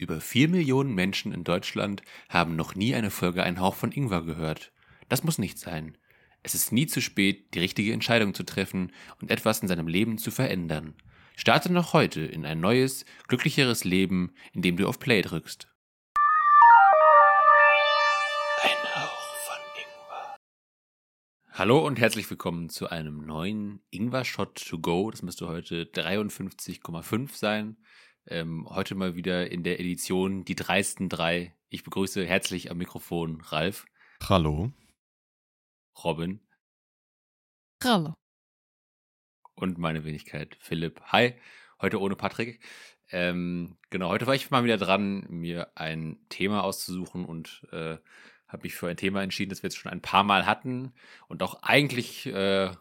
Über vier Millionen Menschen in Deutschland haben noch nie eine Folge Ein Hauch von Ingwer gehört. Das muss nicht sein. Es ist nie zu spät, die richtige Entscheidung zu treffen und etwas in seinem Leben zu verändern. Starte noch heute in ein neues, glücklicheres Leben, indem du auf Play drückst. Ein Hauch von Ingwer. Hallo und herzlich willkommen zu einem neuen Ingwer-Shot to go. Das müsste heute 53,5 sein. Ähm, heute mal wieder in der Edition Die dreisten drei. Ich begrüße herzlich am Mikrofon Ralf. Hallo. Robin. Hallo. Und meine Wenigkeit Philipp. Hi. Heute ohne Patrick. Ähm, genau, heute war ich mal wieder dran, mir ein Thema auszusuchen und äh, habe mich für ein Thema entschieden, das wir jetzt schon ein paar Mal hatten und auch eigentlich äh,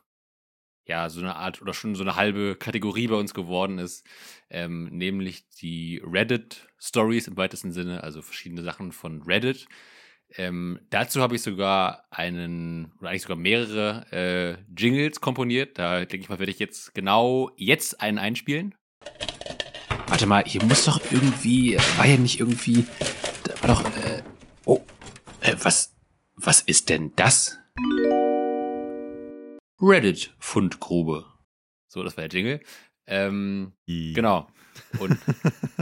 ja, so eine Art oder schon so eine halbe Kategorie bei uns geworden ist, ähm, nämlich die Reddit-Stories im weitesten Sinne, also verschiedene Sachen von Reddit. Ähm, dazu habe ich sogar einen, oder eigentlich sogar mehrere äh, Jingles komponiert. Da denke ich mal, werde ich jetzt genau jetzt einen einspielen. Warte mal, hier muss doch irgendwie, war ja nicht irgendwie, da war doch, äh, oh, äh, was, was ist denn das? Reddit-Fundgrube. So, das war der Jingle. Ähm, I. genau. Und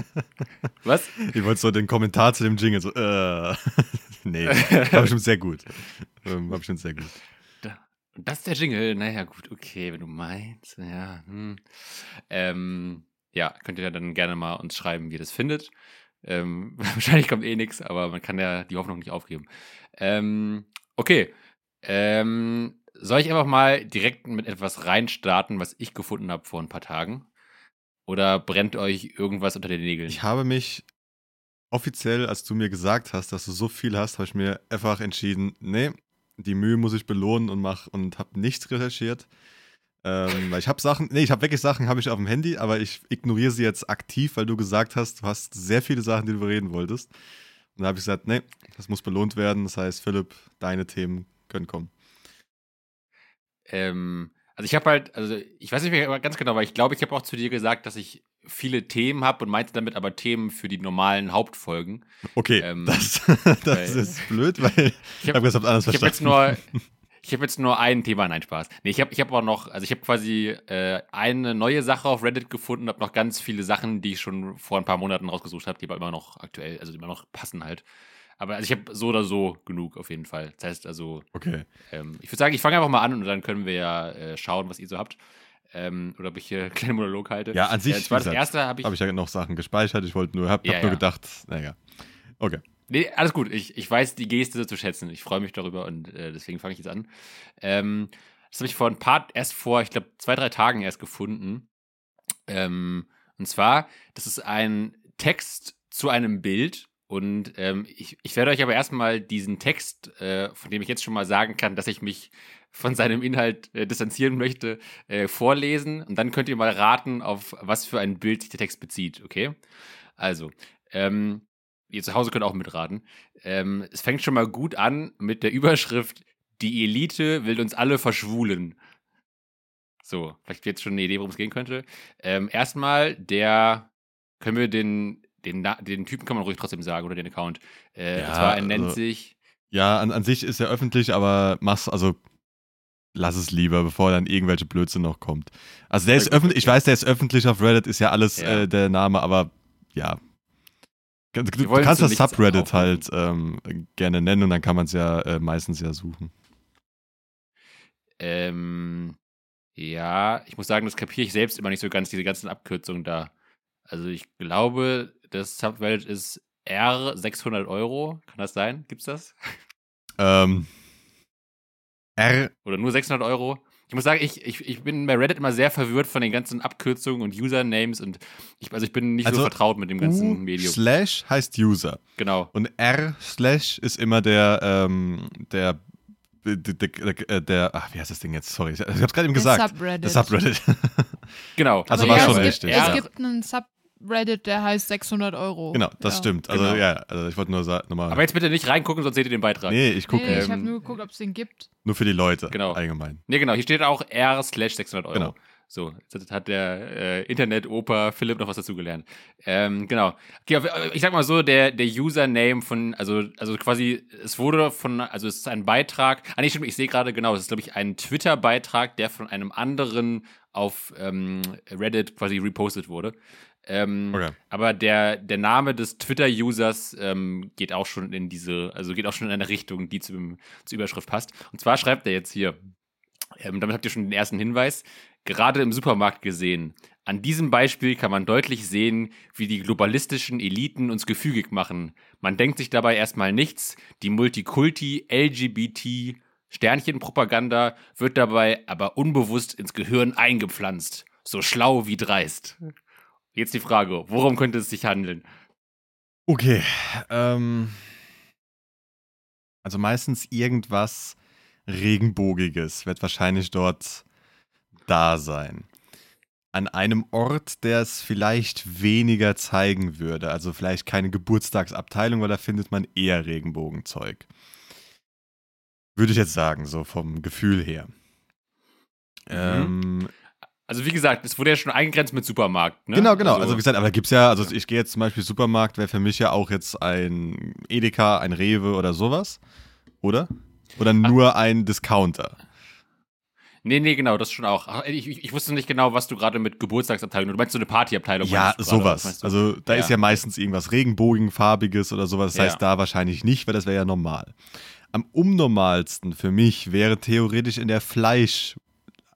was? Ich wollte so den Kommentar zu dem Jingle so, äh, nee, war bestimmt sehr gut. Ähm, War bestimmt sehr gut. Und das ist der Jingle. Naja, gut, okay, wenn du meinst. Ja, hm. ähm, ja, könnt ihr dann gerne mal uns schreiben, wie ihr das findet. Ähm, wahrscheinlich kommt eh nichts, aber man kann ja die Hoffnung nicht aufgeben. Ähm, okay. Ähm, soll ich einfach mal direkt mit etwas reinstarten, was ich gefunden habe vor ein paar Tagen? Oder brennt euch irgendwas unter den Nägeln? Ich habe mich offiziell, als du mir gesagt hast, dass du so viel hast, habe ich mir einfach entschieden, nee, die Mühe muss ich belohnen und mach und habe nichts recherchiert. Ähm, weil ich habe Sachen, nee, ich habe wirklich Sachen, habe ich auf dem Handy, aber ich ignoriere sie jetzt aktiv, weil du gesagt hast, du hast sehr viele Sachen, die du bereden wolltest. Und da habe ich gesagt, nee, das muss belohnt werden. Das heißt, Philipp, deine Themen können kommen. Ähm, also ich habe halt, also ich weiß nicht mehr ganz genau, aber ich glaube, ich habe auch zu dir gesagt, dass ich viele Themen habe und meinte damit aber Themen für die normalen Hauptfolgen. Okay, Ähm, das, das ist blöd, weil ich habe das anders Ich habe jetzt verstanden. nur, ich habe jetzt nur ein Thema, nein Spaß. Nee, ich habe, ich habe auch noch, also ich habe quasi äh, eine neue Sache auf Reddit gefunden, habe noch ganz viele Sachen, die ich schon vor ein paar Monaten rausgesucht habe, die aber immer noch aktuell, also die immer noch passen halt. Aber also ich habe so oder so genug auf jeden Fall. Das heißt also, Okay. ähm, ich würde sagen, ich fange einfach mal an und dann können wir ja äh, schauen, was ihr so habt. Ähm, oder ob ich hier einen kleinen Monolog halte. Ja, an sich, Äh, wie das gesagt, erste habe ich. Habe ich ja noch Sachen gespeichert. Ich wollte nur, hab, Ja, hab nur ja. gedacht, naja. Okay. Nee, alles gut. Ich, ich weiß die Geste zu schätzen. Ich freue mich darüber und äh, deswegen fange ich jetzt an. Ähm, das habe ich vor ein paar, erst vor, ich glaube, zwei, drei Tagen erst gefunden. Ähm, und zwar, das ist ein Text zu einem Bild. Und ähm, ich, ich werde euch aber erstmal diesen Text, äh, von dem ich jetzt schon mal sagen kann, dass ich mich von seinem Inhalt äh, distanzieren möchte, äh, vorlesen. Und dann könnt ihr mal raten, auf was für ein Bild sich der Text bezieht, okay? Also, ähm, ihr zu Hause könnt auch mitraten. Ähm, es fängt schon mal gut an mit der Überschrift: Die Elite will uns alle verschwulen. So, vielleicht jetzt schon eine Idee, worum es gehen könnte. Ähm, erstmal, der, können wir den, den, den Typen kann man ruhig trotzdem sagen oder den Account. Äh, Ja, und zwar, er nennt also- sich, Ja, an, an sich ist er öffentlich, aber mach's, also lass es lieber, bevor dann irgendwelche Blödsinn noch kommt. Also der ist öffentlich, ich weiß, der ist öffentlich auf Reddit, ist ja alles Ja. Äh, der Name, aber ja. Du, du kannst das Subreddit halt ähm, gerne nennen und dann kann man es ja äh, meistens ja suchen. ähm, ja, ich muss sagen, das kapiere ich selbst immer nicht so ganz, diese ganzen Abkürzungen da. Also ich glaube, das Subreddit ist R 600 Euro. Kann das sein? Gibt's das? Ähm, R, Oder nur 600 Euro? Ich muss sagen, ich, ich, ich bin bei Reddit immer sehr verwirrt von den ganzen Abkürzungen und Usernames und ich, also ich bin nicht so Also, vertraut mit dem ganzen U Medium. slash heißt User. Genau. Und R slash ist immer der, ähm, der, der, der, der, der, ach, wie heißt das Ding jetzt? Sorry, ich hab's gerade eben gesagt. Subreddit. Der Subreddit. Genau. Also Aber war ja, schon es richtig, Gibt, ja. Es gibt einen Subreddit, der heißt 600 Euro. genau, das Ja. stimmt. Also Genau. ja, also ich wollte nur sagen, nochmal. Aber jetzt bitte nicht reingucken, sonst seht ihr den Beitrag. Nee, nee, ich gucke Ähm, Nee, ich habe nur geguckt, ob es den gibt. nur für die Leute Genau. allgemein. genau. Hier steht auch R slash 600 Euro. Genau. So, jetzt hat der äh, Internet-Oper Philipp noch was dazugelernt. Ähm, genau. Okay, ich sag mal so, der, der Username von, also, also quasi, es wurde von, also es ist ein Beitrag, ah nee, stimmt, ich sehe gerade genau, es ist, glaube ich, ein Twitter-Beitrag, der von einem anderen auf ähm, Reddit quasi repostet wurde. Ähm, okay. Aber der, der Name des Twitter-Users ähm, geht auch schon in diese, also geht auch schon in eine Richtung, die zum, zur Überschrift passt. Und zwar schreibt er jetzt hier, ähm, damit habt ihr schon den ersten Hinweis, gerade im Supermarkt gesehen. An diesem Beispiel kann man deutlich sehen, wie die globalistischen Eliten uns gefügig machen. Man denkt sich dabei erstmal nichts, die Multikulti, LGBT, Sternchenpropaganda wird dabei aber unbewusst ins Gehirn eingepflanzt. So schlau wie dreist. Jetzt die Frage, worum könnte es sich handeln? Okay, ähm, also meistens irgendwas Regenbogiges wird wahrscheinlich dort da sein. An einem Ort, der es vielleicht weniger zeigen würde. Also vielleicht keine Geburtstagsabteilung, weil da findet man eher Regenbogenzeug. Würde ich jetzt sagen, so vom Gefühl her. Mhm. Ähm, also wie gesagt, es wurde ja schon eingegrenzt mit Supermarkt. Ne? Genau, genau. Also, also wie gesagt, aber da gibt es ja, also ich gehe jetzt zum Beispiel Supermarkt, wäre für mich ja auch jetzt ein Edeka, ein Rewe oder sowas. Oder? Oder nur Ach. ein Discounter? Nee, nee, genau, das schon auch. Ich, ich, ich wusste nicht genau, was du gerade mit Geburtstagsabteilung, du meinst so eine Partyabteilung. Ja, sowas. Also da ja. ist ja meistens irgendwas Regenbogenfarbiges oder sowas. Das ja. heißt da wahrscheinlich nicht, weil das wäre ja normal. Am unnormalsten für mich wäre theoretisch in der Fleisch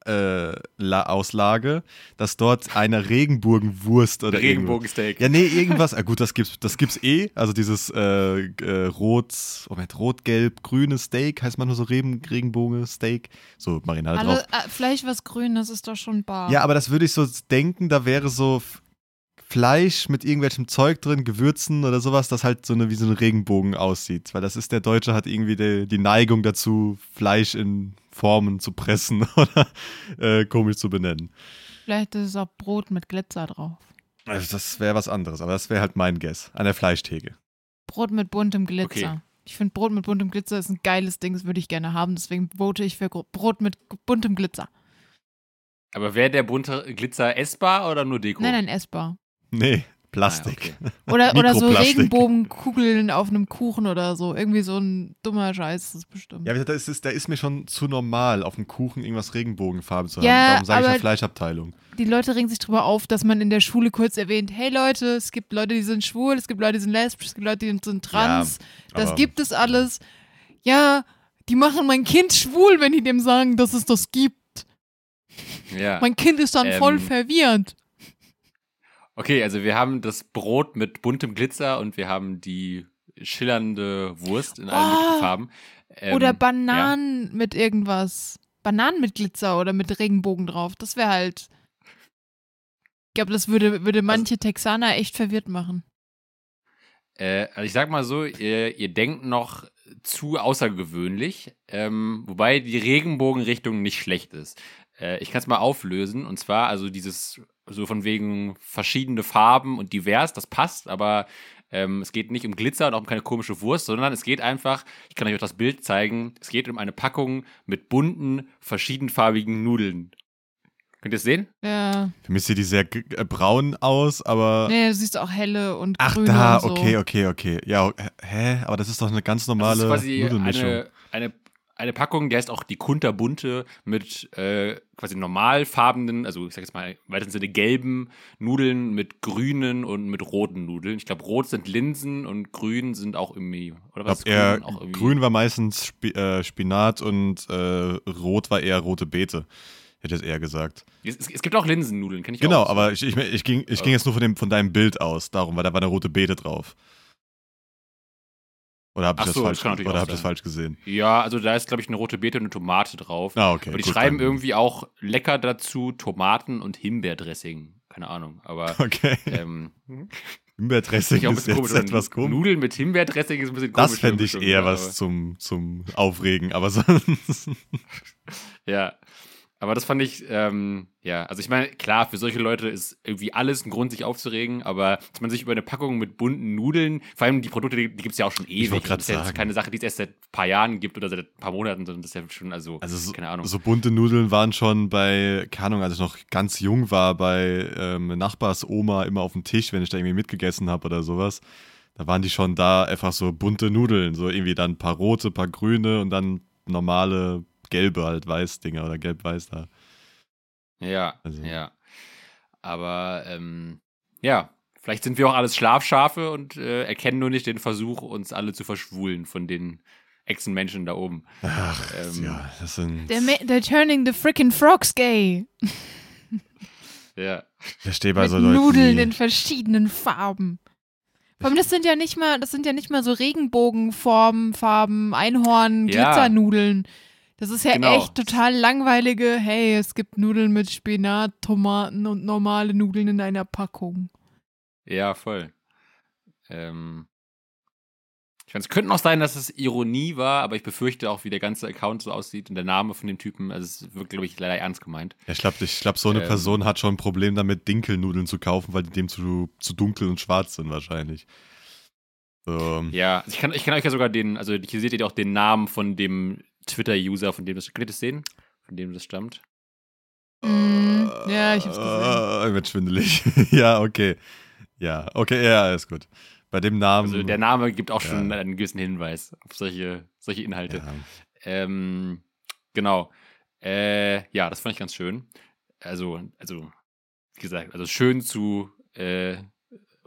äh, Auslage, dass dort eine Regenbogenwurst oder Regenbogensteak. Ja, nee, irgendwas. Ah, gut, das gibt's, das gibt's eh. Also dieses äh, äh, rot, Moment, rot-gelb-grüne Steak heißt man nur so Regen, Regenbogen-Steak. So Marinade Alle, drauf. Äh, Fleisch was Grünes ist doch schon bar. Ja, aber das würde ich so denken, da wäre so Fleisch mit irgendwelchem Zeug drin, Gewürzen oder sowas, das halt so eine, wie so ein Regenbogen aussieht. Weil das ist, der Deutsche hat irgendwie die, die Neigung dazu, Fleisch in Formen zu pressen oder äh, komisch zu benennen. Vielleicht ist es auch Brot mit Glitzer drauf. Also das wäre was anderes, aber das wäre halt mein Guess. An der Fleischtheke. Brot mit buntem Glitzer. Okay. Ich finde Brot mit buntem Glitzer ist ein geiles Ding, das würde ich gerne haben. Deswegen vote ich für Brot mit buntem Glitzer. Aber wäre der bunte Glitzer essbar oder nur Deko? Nein, nein, essbar. Nee, Plastik. Ah, okay. Oder, oder so Regenbogenkugeln auf einem Kuchen oder so. Irgendwie so ein dummer Scheiß ist das bestimmt. Ja, da ist, da ist mir schon zu normal, auf dem Kuchen irgendwas Regenbogenfarbe zu haben. Ja, Darum sage ich ja Fleischabteilung. Die Leute regen sich darüber auf, dass man in der Schule kurz erwähnt, hey Leute, es gibt Leute, die sind schwul, es gibt Leute, die sind lesbisch, es gibt Leute, die sind trans. Ja, das gibt es alles. Ja, die machen mein Kind schwul, wenn die dem sagen, dass es das gibt. Ja. Mein Kind ist dann ähm, voll verwirrt. Okay, also wir haben das Brot mit buntem Glitzer und wir haben die schillernde Wurst in allen oh, möglichen Farben. Ähm, oder Bananen ja. mit irgendwas. Bananen mit Glitzer oder mit Regenbogen drauf. Das wäre halt. Ich glaube, das würde, würde also manche also, Texaner echt verwirrt machen. Äh, also ich sag mal so, ihr, ihr denkt noch zu außergewöhnlich, ähm, wobei die Regenbogenrichtung nicht schlecht ist. Äh, ich kann es mal auflösen. Und zwar, also dieses, so von wegen verschiedene Farben und divers, das passt, aber ähm, es geht nicht um Glitzer und auch um keine komische Wurst, sondern es geht einfach, ich kann euch auch das Bild zeigen, es geht um eine Packung mit bunten, verschiedenfarbigen Nudeln. Könnt ihr es sehen? Ja. Für mich sieht die sehr äh, braun aus, aber. Nee, du siehst auch helle und Ach, grüne. Ach, da, so. okay, okay, okay. Ja, hä? Aber das ist doch eine ganz normale das ist quasi Nudelmischung. Eine, eine eine Packung, die heißt auch die Kunterbunte mit äh, quasi normalfarbenen, also ich sag jetzt mal im weiteren Sinne gelben Nudeln mit grünen und mit roten Nudeln. Ich glaube, rot sind Linsen und grün sind auch irgendwie, oder was? Ich glaub, grün, grün war meistens Sp äh, Spinat und äh, rot war eher rote Beete. Hätte es eher gesagt. Es, es, gibt auch Linsennudeln, kenne ich genau, auch. Genau, aber ich, ich, ich, ging, ich ging jetzt nur von, dem, von deinem Bild aus, darum, weil da war eine rote Beete drauf. Oder habe ich, das, so, falsch, das, oder hab das falsch gesehen? Ja, also da ist, glaube ich, eine rote Beete und eine Tomate drauf. Ah, okay. Aber die gut, schreiben dann. irgendwie auch lecker dazu Tomaten und Himbeerdressing. Keine Ahnung, aber. Okay. Ähm, Himbeerdressing ist jetzt komisch. etwas komisch. Nudeln mit Himbeerdressing ist ein bisschen komisch. Das fände ich eher was zum, zum Aufregen, aber sonst. ja. Aber das fand ich, ähm, ja, also ich meine, klar, für solche Leute ist irgendwie alles ein Grund, sich aufzuregen, aber dass man sich über eine Packung mit bunten Nudeln, vor allem die Produkte, die, die gibt es ja auch schon ewig. Ich das ist ja jetzt keine Sache, die es erst seit ein paar Jahren gibt oder seit ein paar Monaten, sondern das ist ja schon, also, also so, keine Ahnung. So bunte Nudeln waren schon bei, keine Ahnung, als ich noch ganz jung war, bei ähm, Nachbarsoma immer auf dem Tisch, wenn ich da irgendwie mitgegessen habe oder sowas. Da waren die schon da einfach so bunte Nudeln, so irgendwie dann ein paar rote, ein paar grüne und dann normale gelbe halt Weiß-Dinger oder gelb-weiß da. Ja, also. ja. Aber ähm, ja, vielleicht sind wir auch alles Schlafschafe und äh, erkennen nur nicht den Versuch, uns alle zu verschwulen von den Echsenmenschen da oben. Ach, ähm, ja, das sind. They're, they're turning the freaking frogs gay. ja. Der steht bei Mit so Leuten. Nudeln wie- in verschiedenen Farben. Vor allem, das sind ja nicht mal, das sind ja nicht mal so Regenbogenformen, Farben, Einhorn, Ja. Glitzernudeln. Das ist ja Genau. echt total langweilige, hey, es gibt Nudeln mit Spinat, Tomaten und normale Nudeln in einer Packung. Ja, voll. Ähm, ich meine, es könnte auch sein, dass es Ironie war, aber ich befürchte auch, wie der ganze Account so aussieht und der Name von dem Typen. Also es wird, glaube ich, leider ernst gemeint. Ja, ich glaube, ich glaub, so eine Ähm. Person hat schon ein Problem damit, Dinkelnudeln zu kaufen, weil die dem zu, zu dunkel und schwarz sind wahrscheinlich. So, Ja, ich kann, ich kann euch ja sogar den, also hier seht ihr auch den Namen von dem Twitter-User, von dem das, könnt ihr das sehen? Von dem das stammt. Mm, ja, ich hab's gesehen. Äh, wird schwindelig. ja, okay. Ja, okay, ja, ist gut. Bei dem Namen. Also der Name gibt auch schon Ja. einen gewissen Hinweis auf solche, solche Inhalte. ja. Ähm, genau. Äh, ja, das fand ich ganz schön. Also, also, wie gesagt, also schön zu äh,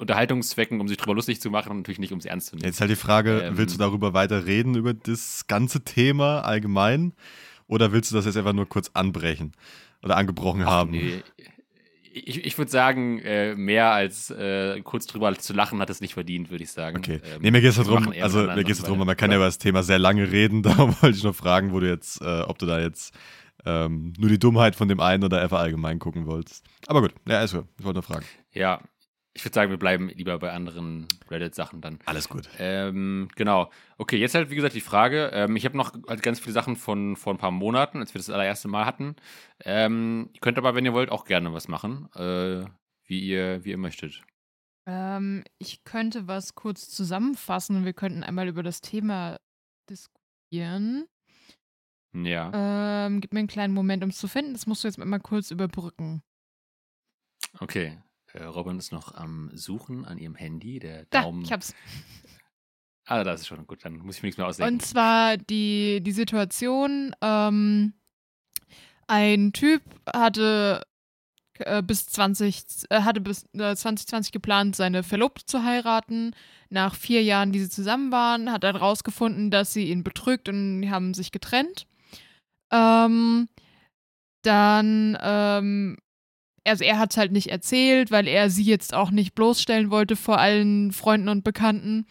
Unterhaltungszwecken, um sich drüber lustig zu machen und natürlich nicht, um es ernst zu nehmen. Jetzt halt die Frage, Ähm. willst du darüber weiter reden, über das ganze Thema allgemein? Oder willst du das jetzt einfach nur kurz anbrechen oder angebrochen haben? Nee, ich, ich würde sagen, äh, mehr als äh, kurz drüber zu lachen hat es nicht verdient, würde ich sagen. Okay. Ähm, nee, mir geht es darum, also mir geht es darum, weiter. man kann ja über das Thema sehr lange reden, darum wollte ich nur fragen, wo du jetzt, äh, ob du da jetzt ähm, nur die Dummheit von dem einen oder einfach allgemein gucken wolltest. Aber gut, ja, also, ich wollte nur fragen. Ja, ich würde sagen, wir bleiben lieber bei anderen Reddit-Sachen dann. Alles gut. Ähm, genau. Okay, jetzt halt, wie gesagt, die Frage. Ähm, ich habe noch halt ganz viele Sachen von vor ein paar Monaten, als wir das allererste Mal hatten. Ähm, ihr könnt aber, wenn ihr wollt, auch gerne was machen, äh, wie, ihr, wie ihr möchtet. Ähm, ich könnte was kurz zusammenfassen und wir könnten einmal über das Thema diskutieren. Ja, Ähm, gib mir einen kleinen Moment, um es zu finden. Das musst du jetzt mal kurz überbrücken. okay. Äh, Robin ist noch am Suchen an ihrem Handy. Der Da, Daumen. ich hab's. ah, da ist es schon. Gut, dann muss ich mir nichts mehr ausdenken. Und zwar die, die Situation, ähm, ein Typ hatte äh, bis 20, äh, hatte bis äh, 2020 geplant, seine Verlobte zu heiraten. Nach vier Jahren, die sie zusammen waren, hat er rausgefunden, dass sie ihn betrügt und haben sich getrennt. Ähm, dann, ähm, also er hat es halt nicht erzählt, weil er sie jetzt auch nicht bloßstellen wollte vor allen Freunden und Bekannten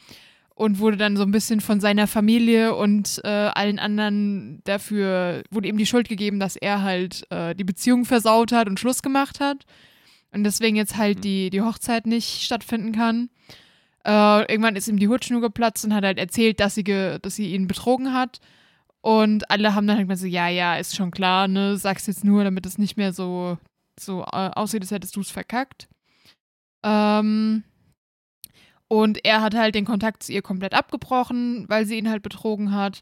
und wurde dann so ein bisschen von seiner Familie und äh, allen anderen dafür, wurde ihm die Schuld gegeben, dass er halt äh, die Beziehung versaut hat und Schluss gemacht hat. Und deswegen jetzt halt Mhm. die, die Hochzeit nicht stattfinden kann. Äh, irgendwann ist ihm die Hutschnur geplatzt und hat halt erzählt, dass sie, dass sie ihn betrogen hat. Und alle haben dann halt gesagt, so, ja, ja, ist schon klar, ne, sag's jetzt nur, damit es nicht mehr so, so äh, aussieht, als hättest du es verkackt. Ähm, und er hat halt den Kontakt zu ihr komplett abgebrochen, weil sie ihn halt betrogen hat.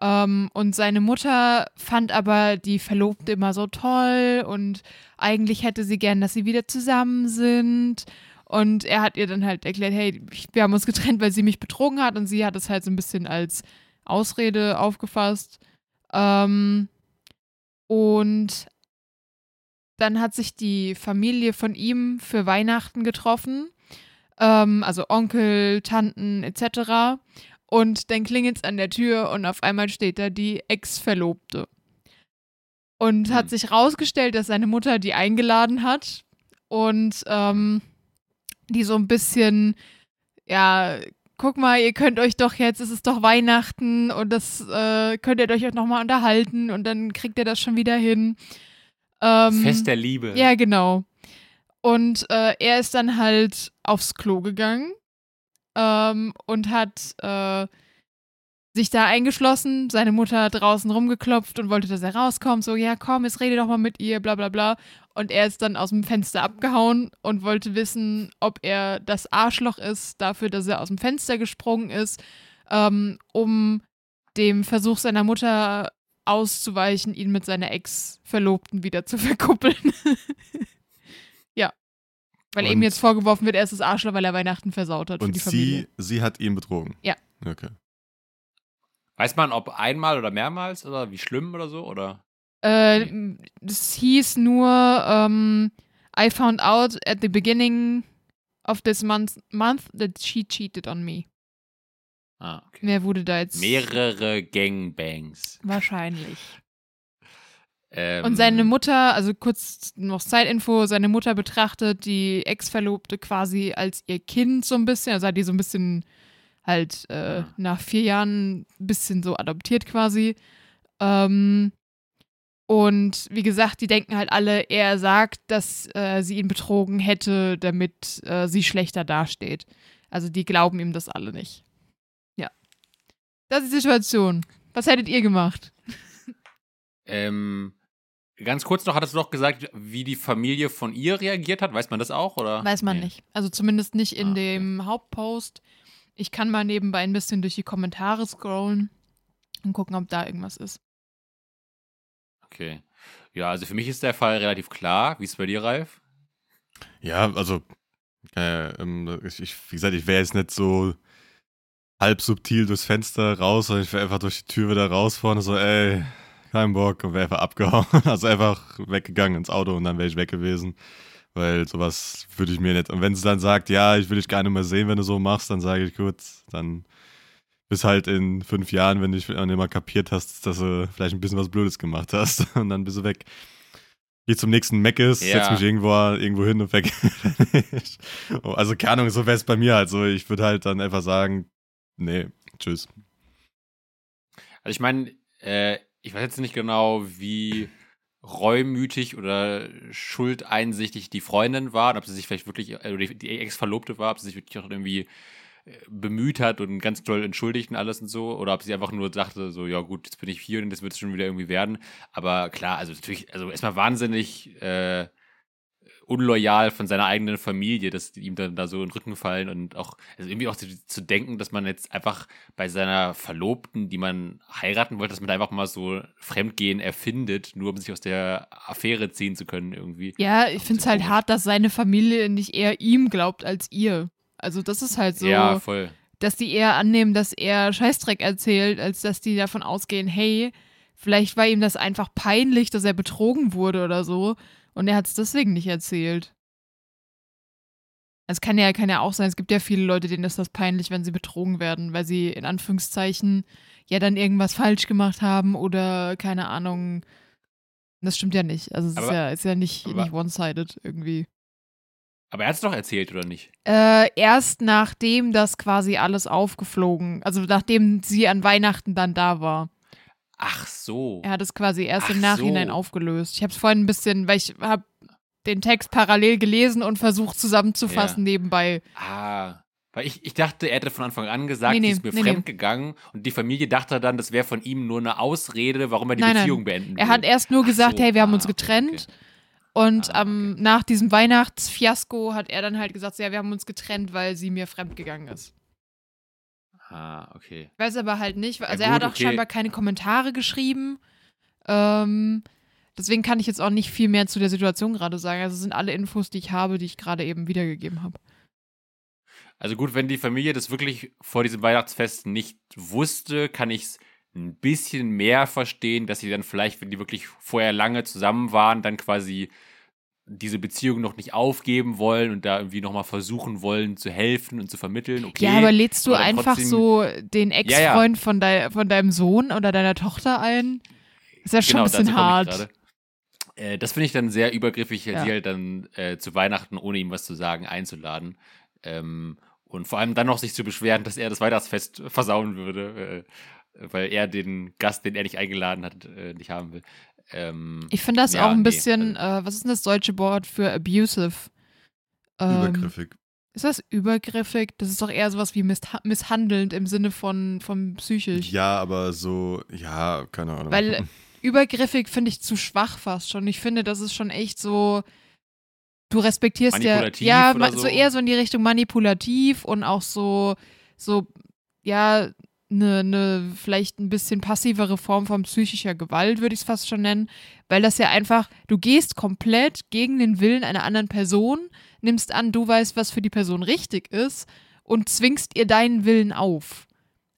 Ähm, und seine Mutter fand aber die Verlobte immer so toll und eigentlich hätte sie gern, dass sie wieder zusammen sind. Und er hat ihr dann halt erklärt, hey, wir haben uns getrennt, weil sie mich betrogen hat und sie hat es halt so ein bisschen als Ausrede aufgefasst. Ähm, und dann hat sich die Familie von ihm für Weihnachten getroffen. Ähm, also Onkel, Tanten etc. Und dann klingelt es an der Tür und auf einmal steht da die Ex-Verlobte. Und Hm. hat sich rausgestellt, dass seine Mutter die eingeladen hat und ähm, die so ein bisschen, ja, guck mal, ihr könnt euch doch jetzt, es ist doch Weihnachten und das äh, könnt ihr euch auch nochmal unterhalten und dann kriegt ihr das schon wieder hin. Ähm, Fest der Liebe. ja, genau. Und äh, er ist dann halt aufs Klo gegangen ähm, und hat äh, sich da eingeschlossen, seine Mutter draußen rumgeklopft und wollte, dass er rauskommt. So, ja, komm, jetzt rede doch mal mit ihr, bla bla bla. Und er ist dann aus dem Fenster abgehauen und wollte wissen, ob er das Arschloch ist, dafür, dass er aus dem Fenster gesprungen ist, ähm, um dem Versuch seiner Mutter auszuweichen, ihn mit seiner Ex-Verlobten wieder zu verkuppeln. ja. Weil Und- ihm jetzt vorgeworfen wird, er ist das Arschloch, weil er Weihnachten versaut hat für Und die Familie. sie, sie hat ihn betrogen. Ja. Okay. Weiß man, ob einmal oder mehrmals oder wie schlimm oder so? Oder? Äh, es hieß nur, ähm, I found out at the beginning of this month, month that she cheated on me. Ah, okay. Mehr wurde da jetzt Mehrere Gangbangs. wahrscheinlich. Ähm, Und seine Mutter, also kurz noch Zeitinfo, seine Mutter betrachtet die Ex-Verlobte quasi als ihr Kind so ein bisschen, also hat die so ein bisschen halt äh, Ja. nach vier Jahren ein bisschen so adoptiert quasi. Ähm, und wie gesagt, die denken halt alle, er sagt, dass äh, sie ihn betrogen hätte, damit äh, sie schlechter dasteht. Also die glauben ihm das alle nicht. Das ist die Situation. Was hättet ihr gemacht? Ähm, ganz kurz noch, hattest du doch gesagt, wie die Familie von ihr reagiert hat? Weiß man das auch? Oder? Weiß man Nee. nicht. Also zumindest nicht in Ah, okay. dem Hauptpost. Ich kann mal nebenbei ein bisschen durch die Kommentare scrollen und gucken, ob da irgendwas ist. Okay. Ja, also für mich ist der Fall relativ klar. Wie ist es bei dir, Ralf? Ja, also, äh, ähm, ich, ich, wie gesagt, ich wäre jetzt nicht so halb subtil durchs Fenster raus, sondern ich wäre einfach durch die Tür wieder raus vorne, so, ey, kein Bock, und wäre einfach abgehauen. Also einfach weggegangen ins Auto und dann wäre ich weg gewesen. Weil sowas würde ich mir nicht. Und wenn sie dann sagt, ja, ich will dich gar nicht mehr sehen, wenn du so machst, dann sage ich, gut, dann bis halt in fünf Jahren, wenn du dich immer kapiert hast, dass du vielleicht ein bisschen was Blödes gemacht hast. Und dann bist du weg. Geh zum nächsten Meckes, Ja. setz mich irgendwo, irgendwo hin und weg. Also, keine Ahnung, so wäre es bei mir halt so. Ich würde halt dann einfach sagen, nee, tschüss. Also ich meine, äh, ich weiß jetzt nicht genau, wie reumütig oder schuldeinsichtig die Freundin war, und ob sie sich vielleicht wirklich, oder die, Ex-Verlobte war, ob sie sich wirklich auch irgendwie äh, bemüht hat und ganz doll entschuldigt und alles und so, oder ob sie einfach nur dachte, so, ja gut, jetzt bin ich hier und das wird es schon wieder irgendwie werden. Aber klar, also natürlich, also erstmal wahnsinnig äh, unloyal von seiner eigenen Familie, dass die ihm dann da so in den Rücken fallen und auch, also irgendwie auch zu, zu denken, dass man jetzt einfach bei seiner Verlobten, die man heiraten wollte, dass man da einfach mal so Fremdgehen erfindet, nur um sich aus der Affäre ziehen zu können irgendwie. Ja, ich finde es halt hart, dass seine Familie nicht eher ihm glaubt als ihr. Also das ist halt so, Ja, voll. dass die eher annehmen, dass er Scheißdreck erzählt, als dass die davon ausgehen, hey, vielleicht war ihm das einfach peinlich, dass er betrogen wurde oder so und er hat es deswegen nicht erzählt. Es kann ja, kann ja auch sein, es gibt ja viele Leute, denen ist das peinlich, wenn sie betrogen werden, weil sie in Anführungszeichen ja dann irgendwas falsch gemacht haben oder keine Ahnung. Das stimmt ja nicht. Also es ist Aber- ja, ist ja nicht, aber- nicht one-sided irgendwie. Aber er hat es doch erzählt, oder nicht? Äh, erst nachdem das quasi alles aufgeflogen, also nachdem sie an Weihnachten dann da war. Ach so. Er hat es quasi erst im Ach Nachhinein so. aufgelöst. Ich habe es vorhin ein bisschen, weil ich habe den Text parallel gelesen und versucht zusammenzufassen nebenbei. Ah. Weil ich, ich dachte, er hätte von Anfang an gesagt, Nee, nee, sie ist mir nee, fremd gegangen und die Familie dachte dann, das wäre von ihm nur eine Ausrede, warum er die Nein, nein. Beziehung beenden will. Er hat erst nur Ach gesagt, so, hey, wir haben ah, uns okay, getrennt. okay. Und Ah, ähm, nach diesem Weihnachtsfiasko hat er dann halt gesagt, ja, wir haben uns getrennt, weil sie mir fremd gegangen ist. Ah, okay. Ich weiß aber halt nicht, also Ja, er hat gut, auch okay. scheinbar keine Kommentare geschrieben. Ähm, deswegen kann ich jetzt auch nicht viel mehr zu der Situation gerade sagen. Also sind alle Infos, die ich habe, die ich gerade eben wiedergegeben habe. Also gut, wenn die Familie das wirklich vor diesem Weihnachtsfest nicht wusste, kann ich es ein bisschen mehr verstehen, dass sie dann vielleicht, wenn die wirklich vorher lange zusammen waren, dann quasi diese Beziehung noch nicht aufgeben wollen und da irgendwie nochmal versuchen wollen zu helfen und zu vermitteln. Okay, Ja, aber lädst du aber einfach trotzdem- so den Ex-Freund von, dei von deinem Sohn oder deiner Tochter ein? Ist ja schon genau, ein bisschen hart. Äh, das finde ich dann sehr übergriffig, Ja. sie halt dann äh, zu Weihnachten, ohne ihm was zu sagen, einzuladen. Ähm, und vor allem dann noch sich zu beschweren, dass er das Weihnachtsfest versauen würde, äh, weil er den Gast, den er nicht eingeladen hat, äh, nicht haben will. Ähm, Ich finde das Ja, auch ein nee, bisschen, äh, was ist denn das deutsche Wort für abusive? Ähm, Übergriffig. Ist das übergriffig? Das ist doch eher sowas wie misshandelnd im Sinne von, von psychisch. Ja, aber so, ja, keine Ahnung. Weil übergriffig finde ich zu schwach fast schon. Ich finde, das ist schon echt so, du respektierst ja, ja, so? so eher so in die Richtung manipulativ und auch so, so, ja, eine, eine vielleicht ein bisschen passivere Form von psychischer Gewalt, würde ich es fast schon nennen, weil das ja einfach, du gehst komplett gegen den Willen einer anderen Person, nimmst an, du weißt, was für die Person richtig ist und zwingst ihr deinen Willen auf.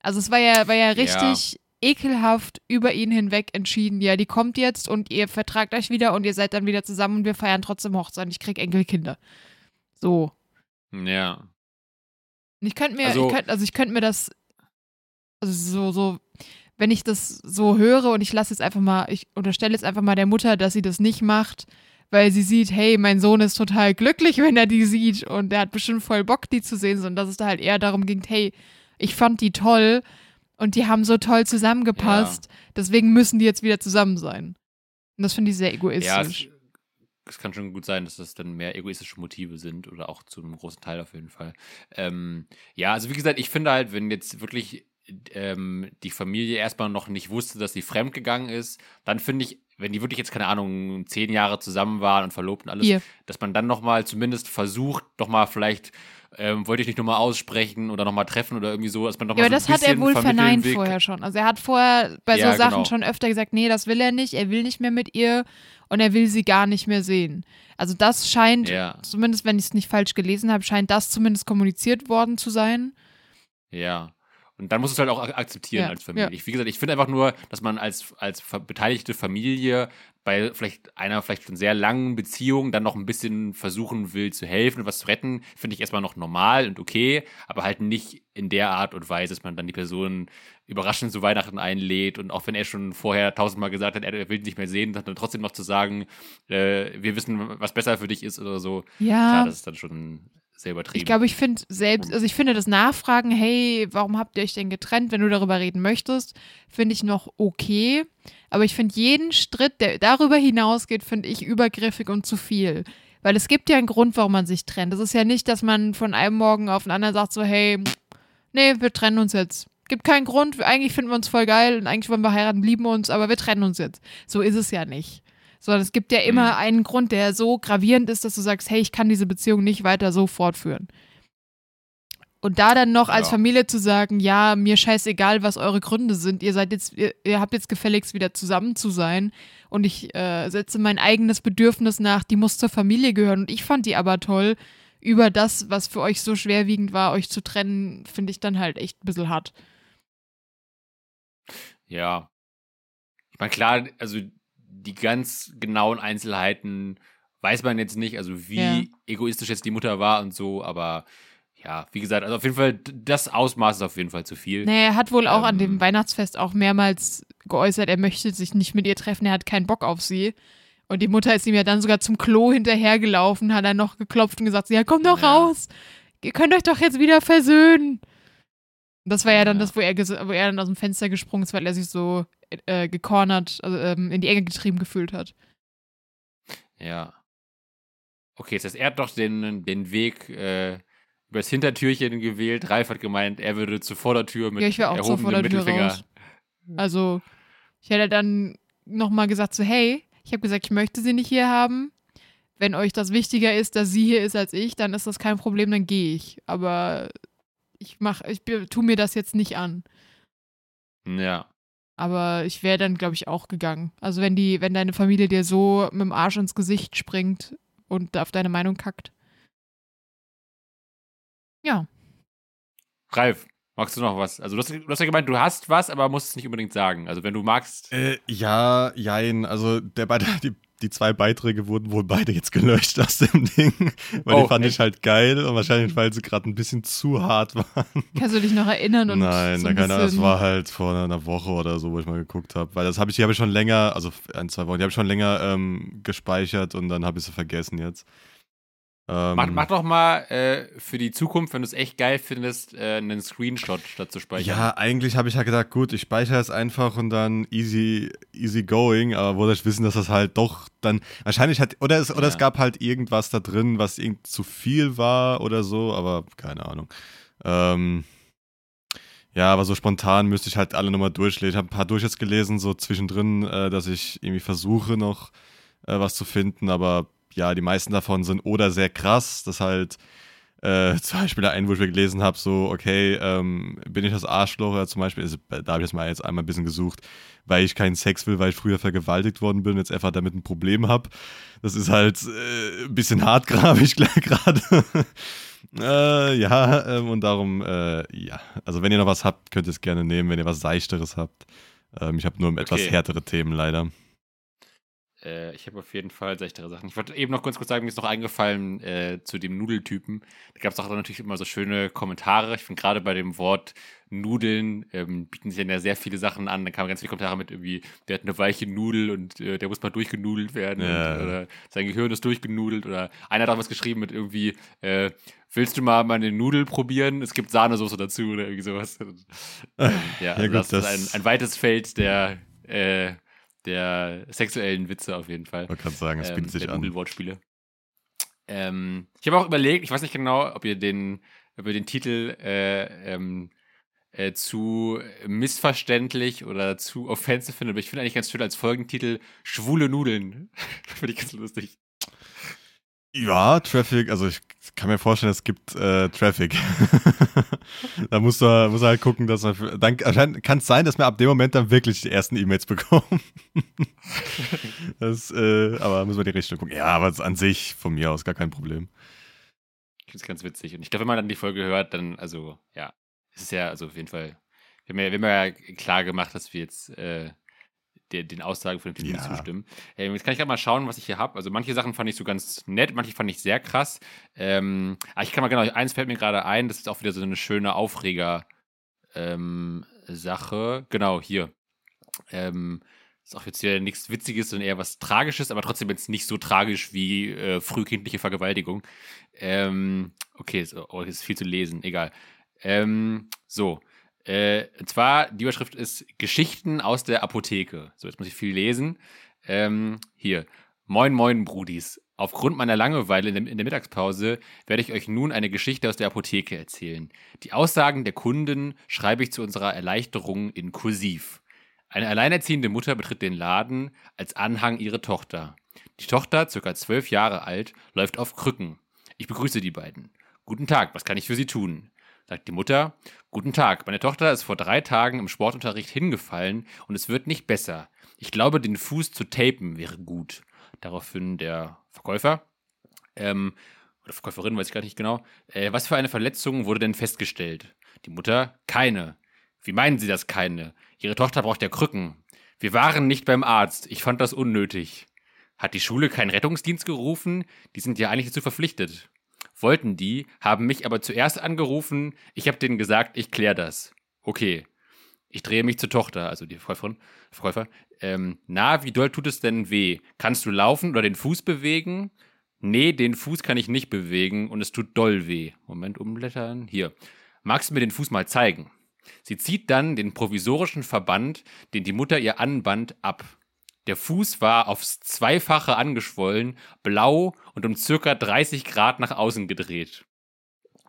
Also es war ja, war ja richtig ja. ekelhaft über ihn hinweg entschieden, ja, die kommt jetzt und ihr vertragt euch wieder und ihr seid dann wieder zusammen und wir feiern trotzdem Hochzeit. Ich krieg Enkelkinder. So. Ja. Ich könnte mir, also ich könnt, also ich könnte mir das so, so, wenn ich das so höre und ich lasse jetzt einfach mal, ich unterstelle jetzt einfach mal der Mutter, dass sie das nicht macht, weil sie sieht, hey, mein Sohn ist total glücklich, wenn er die sieht und der hat bestimmt voll Bock, die zu sehen, sondern dass es da halt eher darum ging, hey, ich fand die toll und die haben so toll zusammengepasst, ja. deswegen müssen die jetzt wieder zusammen sein. Und das finde ich sehr egoistisch. Ja, es kann schon gut sein, dass das dann mehr egoistische Motive sind oder auch zu einem großen Teil auf jeden Fall. Ähm, ja, also wie gesagt, ich finde halt, wenn jetzt wirklich ähm, die Familie erstmal noch nicht wusste, dass sie fremdgegangen ist, dann finde ich, wenn die wirklich jetzt, keine Ahnung, zehn Jahre zusammen waren und verlobt und alles, Hier. dass man dann nochmal zumindest versucht, nochmal vielleicht, ähm, wollte ich nicht nochmal aussprechen oder nochmal treffen oder irgendwie so, dass man nochmal Ja, so das hat er wohl verneint vorher schon. Also er hat vorher bei ja, so Sachen genau. schon öfter gesagt, nee, das will er nicht, er will nicht mehr mit ihr und er will sie gar nicht mehr sehen. Also das scheint, ja. zumindest wenn ich es nicht falsch gelesen habe, scheint das zumindest kommuniziert worden zu sein. Ja. Und dann muss es halt auch akzeptieren ja, als Familie. Ja. Ich, wie gesagt, ich finde einfach nur, dass man als, als beteiligte Familie bei vielleicht einer vielleicht schon sehr langen Beziehung dann noch ein bisschen versuchen will zu helfen und was zu retten, finde ich erstmal noch normal und okay, aber halt nicht in der Art und Weise, dass man dann die Person überraschend zu Weihnachten einlädt und auch wenn er schon vorher tausendmal gesagt hat, er will nicht mehr sehen, dann trotzdem noch zu sagen, äh, wir wissen, was besser für dich ist oder so. Ja. Klar, das ist dann schon sehr übertrieben. Ich glaube, ich finde selbst, also ich finde das Nachfragen, hey, warum habt ihr euch denn getrennt, wenn du darüber reden möchtest, finde ich noch okay. Aber ich finde jeden Schritt, der darüber hinausgeht, finde ich übergriffig und zu viel. Weil es gibt ja einen Grund, warum man sich trennt. Es ist ja nicht, dass man von einem Morgen auf den anderen sagt, so, hey, nee, wir trennen uns jetzt. Gibt keinen Grund, eigentlich finden wir uns voll geil und eigentlich wollen wir heiraten, lieben uns, aber wir trennen uns jetzt. So ist es ja nicht sondern es gibt ja immer mhm. einen Grund, der so gravierend ist, dass du sagst, hey, ich kann diese Beziehung nicht weiter so fortführen. Und da dann noch als ja. Familie zu sagen, ja, mir scheißegal, was eure Gründe sind, ihr seid jetzt, ihr, ihr habt jetzt gefälligst wieder zusammen zu sein und ich äh, setze mein eigenes Bedürfnis nach, die muss zur Familie gehören und ich fand die aber toll, über das, was für euch so schwerwiegend war, euch zu trennen, finde ich dann halt echt ein bisschen hart. Ja. Ich meine, klar, also die ganz genauen Einzelheiten weiß man jetzt nicht, also wie ja. egoistisch jetzt die Mutter war und so, aber ja, wie gesagt, also auf jeden Fall, das Ausmaß ist auf jeden Fall zu viel. Nee, er hat wohl auch ähm, an dem ähm. Weihnachtsfest auch mehrmals geäußert, er möchte sich nicht mit ihr treffen, er hat keinen Bock auf sie. Und die Mutter ist ihm ja dann sogar zum Klo hinterhergelaufen, hat dann noch geklopft und gesagt, ja, komm doch ja. raus. Ihr könnt euch doch jetzt wieder versöhnen. Das war ja dann ja. das, wo er, wo er dann aus dem Fenster gesprungen ist, weil er sich so äh, gecornert, also ähm, in die Enge getrieben gefühlt hat. Ja. Okay, das heißt, er hat doch den, den Weg äh, übers Hintertürchen gewählt. Ralf hat gemeint, er würde zur Vordertür mit ja, ich auch zur Vordertür Mittelfinger. Raus. Also, ich hätte dann nochmal gesagt, so, hey, ich habe gesagt, ich möchte sie nicht hier haben. Wenn euch das wichtiger ist, dass sie hier ist als ich, dann ist das kein Problem, dann gehe ich. Aber ich mach, ich tu mir das jetzt nicht an. Ja. Aber ich wäre dann, glaube ich, auch gegangen. Also wenn die, wenn deine Familie dir so mit dem Arsch ins Gesicht springt und auf deine Meinung kackt. Ja. Ralf, magst du noch was? Also du hast, du hast ja gemeint, du hast was, aber musst es nicht unbedingt sagen. Also wenn du magst. Äh, ja, jein. Also der, die, die zwei Beiträge wurden wohl beide jetzt gelöscht aus dem Ding, weil oh, die fand echt? ich halt geil und wahrscheinlich, weil sie gerade ein bisschen zu hart waren. Kannst du dich noch erinnern? Und Nein, so keine Ahnung, das war halt vor einer Woche oder so, wo ich mal geguckt habe, weil das habe ich, die habe ich schon länger, also ein, zwei Wochen, die habe ich schon länger ähm, gespeichert und dann habe ich sie vergessen jetzt. Ähm, mach, mach, doch mal äh, für die Zukunft, wenn du es echt geil findest, äh, einen Screenshot statt zu speichern. Ja, eigentlich habe ich ja gedacht, gut, ich speichere es einfach und dann easy, easy going, aber wollte ich wissen, dass das halt doch dann wahrscheinlich hat, oder es, oder ja. es gab halt irgendwas da drin, was irgend zu viel war oder so, aber keine Ahnung. Ähm, ja, aber so spontan müsste ich halt alle nochmal durchlesen. Ich habe ein paar Durchsatz gelesen, so zwischendrin, äh, dass ich irgendwie versuche noch äh, was zu finden, aber ja, die meisten davon sind oder sehr krass, dass halt äh, zum Beispiel der einen, wo ich gelesen habe, so, okay, ähm, bin ich das Arschloch oder zum Beispiel, also, da habe ich das mal jetzt einmal ein bisschen gesucht, weil ich keinen Sex will, weil ich früher vergewaltigt worden bin und jetzt einfach damit ein Problem habe. Das ist halt äh, ein bisschen hartgrabig gerade. äh, ja, ähm, und darum, äh, ja, also wenn ihr noch was habt, könnt ihr es gerne nehmen, wenn ihr was Seichteres habt. Ähm, ich habe nur okay. etwas härtere Themen leider. Äh, ich habe auf jeden Fall sechtere Sachen. Ich wollte eben noch kurz kurz sagen, mir ist noch eingefallen äh, zu dem Nudeltypen. Da gab es auch natürlich immer so schöne Kommentare. Ich finde gerade bei dem Wort Nudeln ähm, bieten sich ja sehr viele Sachen an. Da kamen ganz viele Kommentare mit irgendwie, der hat eine weiche Nudel und äh, der muss mal durchgenudelt werden. Ja. Und, oder sein Gehirn ist durchgenudelt. Oder einer hat auch was geschrieben mit irgendwie, äh, willst du mal meine Nudel probieren? Es gibt Sahnesoße dazu oder irgendwie sowas. Ähm, ja, also ja gut, das, das, ist ein, ein weites Feld der äh, der sexuellen Witze auf jeden Fall. Man kann sagen, es bietet ähm, sich an. Wortspiele. Ähm, ich habe auch überlegt, ich weiß nicht genau, ob ihr den, ob ihr den Titel äh, ähm, äh, zu missverständlich oder zu offensive findet, aber ich finde eigentlich ganz schön als Folgentitel Schwule Nudeln. finde ich ganz lustig. Ja, Traffic, also ich kann mir vorstellen, es gibt äh, Traffic. da musst du, musst du halt gucken, dass man. Dann kann es sein, dass wir ab dem Moment dann wirklich die ersten E-Mails bekommen. das, äh, aber müssen wir die Richtung gucken. Ja, aber an sich von mir aus gar kein Problem. Ich finde es ganz witzig. Und ich glaube, wenn man dann die Folge hört, dann, also, ja, es ist ja, also auf jeden Fall. Wir haben ja, wir haben ja klar gemacht, dass wir jetzt äh, der, den Aussagen von dem Typen ja. nicht zustimmen. Ähm, jetzt kann ich gerade mal schauen, was ich hier habe. Also manche Sachen fand ich so ganz nett, manche fand ich sehr krass. Ähm, aber ich kann mal genau, eins fällt mir gerade ein, das ist auch wieder so eine schöne Aufreger-Sache. Ähm, genau, hier. Ähm, ist auch jetzt hier nichts Witziges, sondern eher was Tragisches, aber trotzdem jetzt nicht so tragisch wie äh, frühkindliche Vergewaltigung. Ähm, okay, ist, oh, ist viel zu lesen, egal. Ähm, so, äh, und zwar, die Überschrift ist Geschichten aus der Apotheke. So, jetzt muss ich viel lesen. Ähm, hier. Moin, moin, Brudis. Aufgrund meiner Langeweile in der, in der, Mittagspause werde ich euch nun eine Geschichte aus der Apotheke erzählen. Die Aussagen der Kunden schreibe ich zu unserer Erleichterung in Kursiv. Eine alleinerziehende Mutter betritt den Laden, als Anhang ihre Tochter. Die Tochter, circa zwölf Jahre alt, läuft auf Krücken. Ich begrüße die beiden. Guten Tag, was kann ich für Sie tun? Sagt die Mutter. Guten Tag, meine Tochter ist vor drei Tagen im Sportunterricht hingefallen und es wird nicht besser. Ich glaube, den Fuß zu tapen wäre gut. Daraufhin der Verkäufer, ähm, oder Verkäuferin, weiß ich gar nicht genau, äh, was für eine Verletzung wurde denn festgestellt? Die Mutter, keine. Wie meinen Sie das keine? Ihre Tochter braucht ja Krücken. Wir waren nicht beim Arzt. Ich fand das unnötig. Hat die Schule keinen Rettungsdienst gerufen? Die sind ja eigentlich dazu verpflichtet wollten die, haben mich aber zuerst angerufen. Ich habe denen gesagt, ich kläre das. Okay. Ich drehe mich zur Tochter, also die Verkäuferin, Verkäufer. Ähm, na, wie doll tut es denn weh? Kannst du laufen oder den Fuß bewegen? Nee, den Fuß kann ich nicht bewegen und es tut doll weh. Moment, umblättern. Hier. Magst du mir den Fuß mal zeigen? Sie zieht dann den provisorischen Verband, den die Mutter ihr anband, ab. Der Fuß war aufs Zweifache angeschwollen, blau und um circa 30 Grad nach außen gedreht.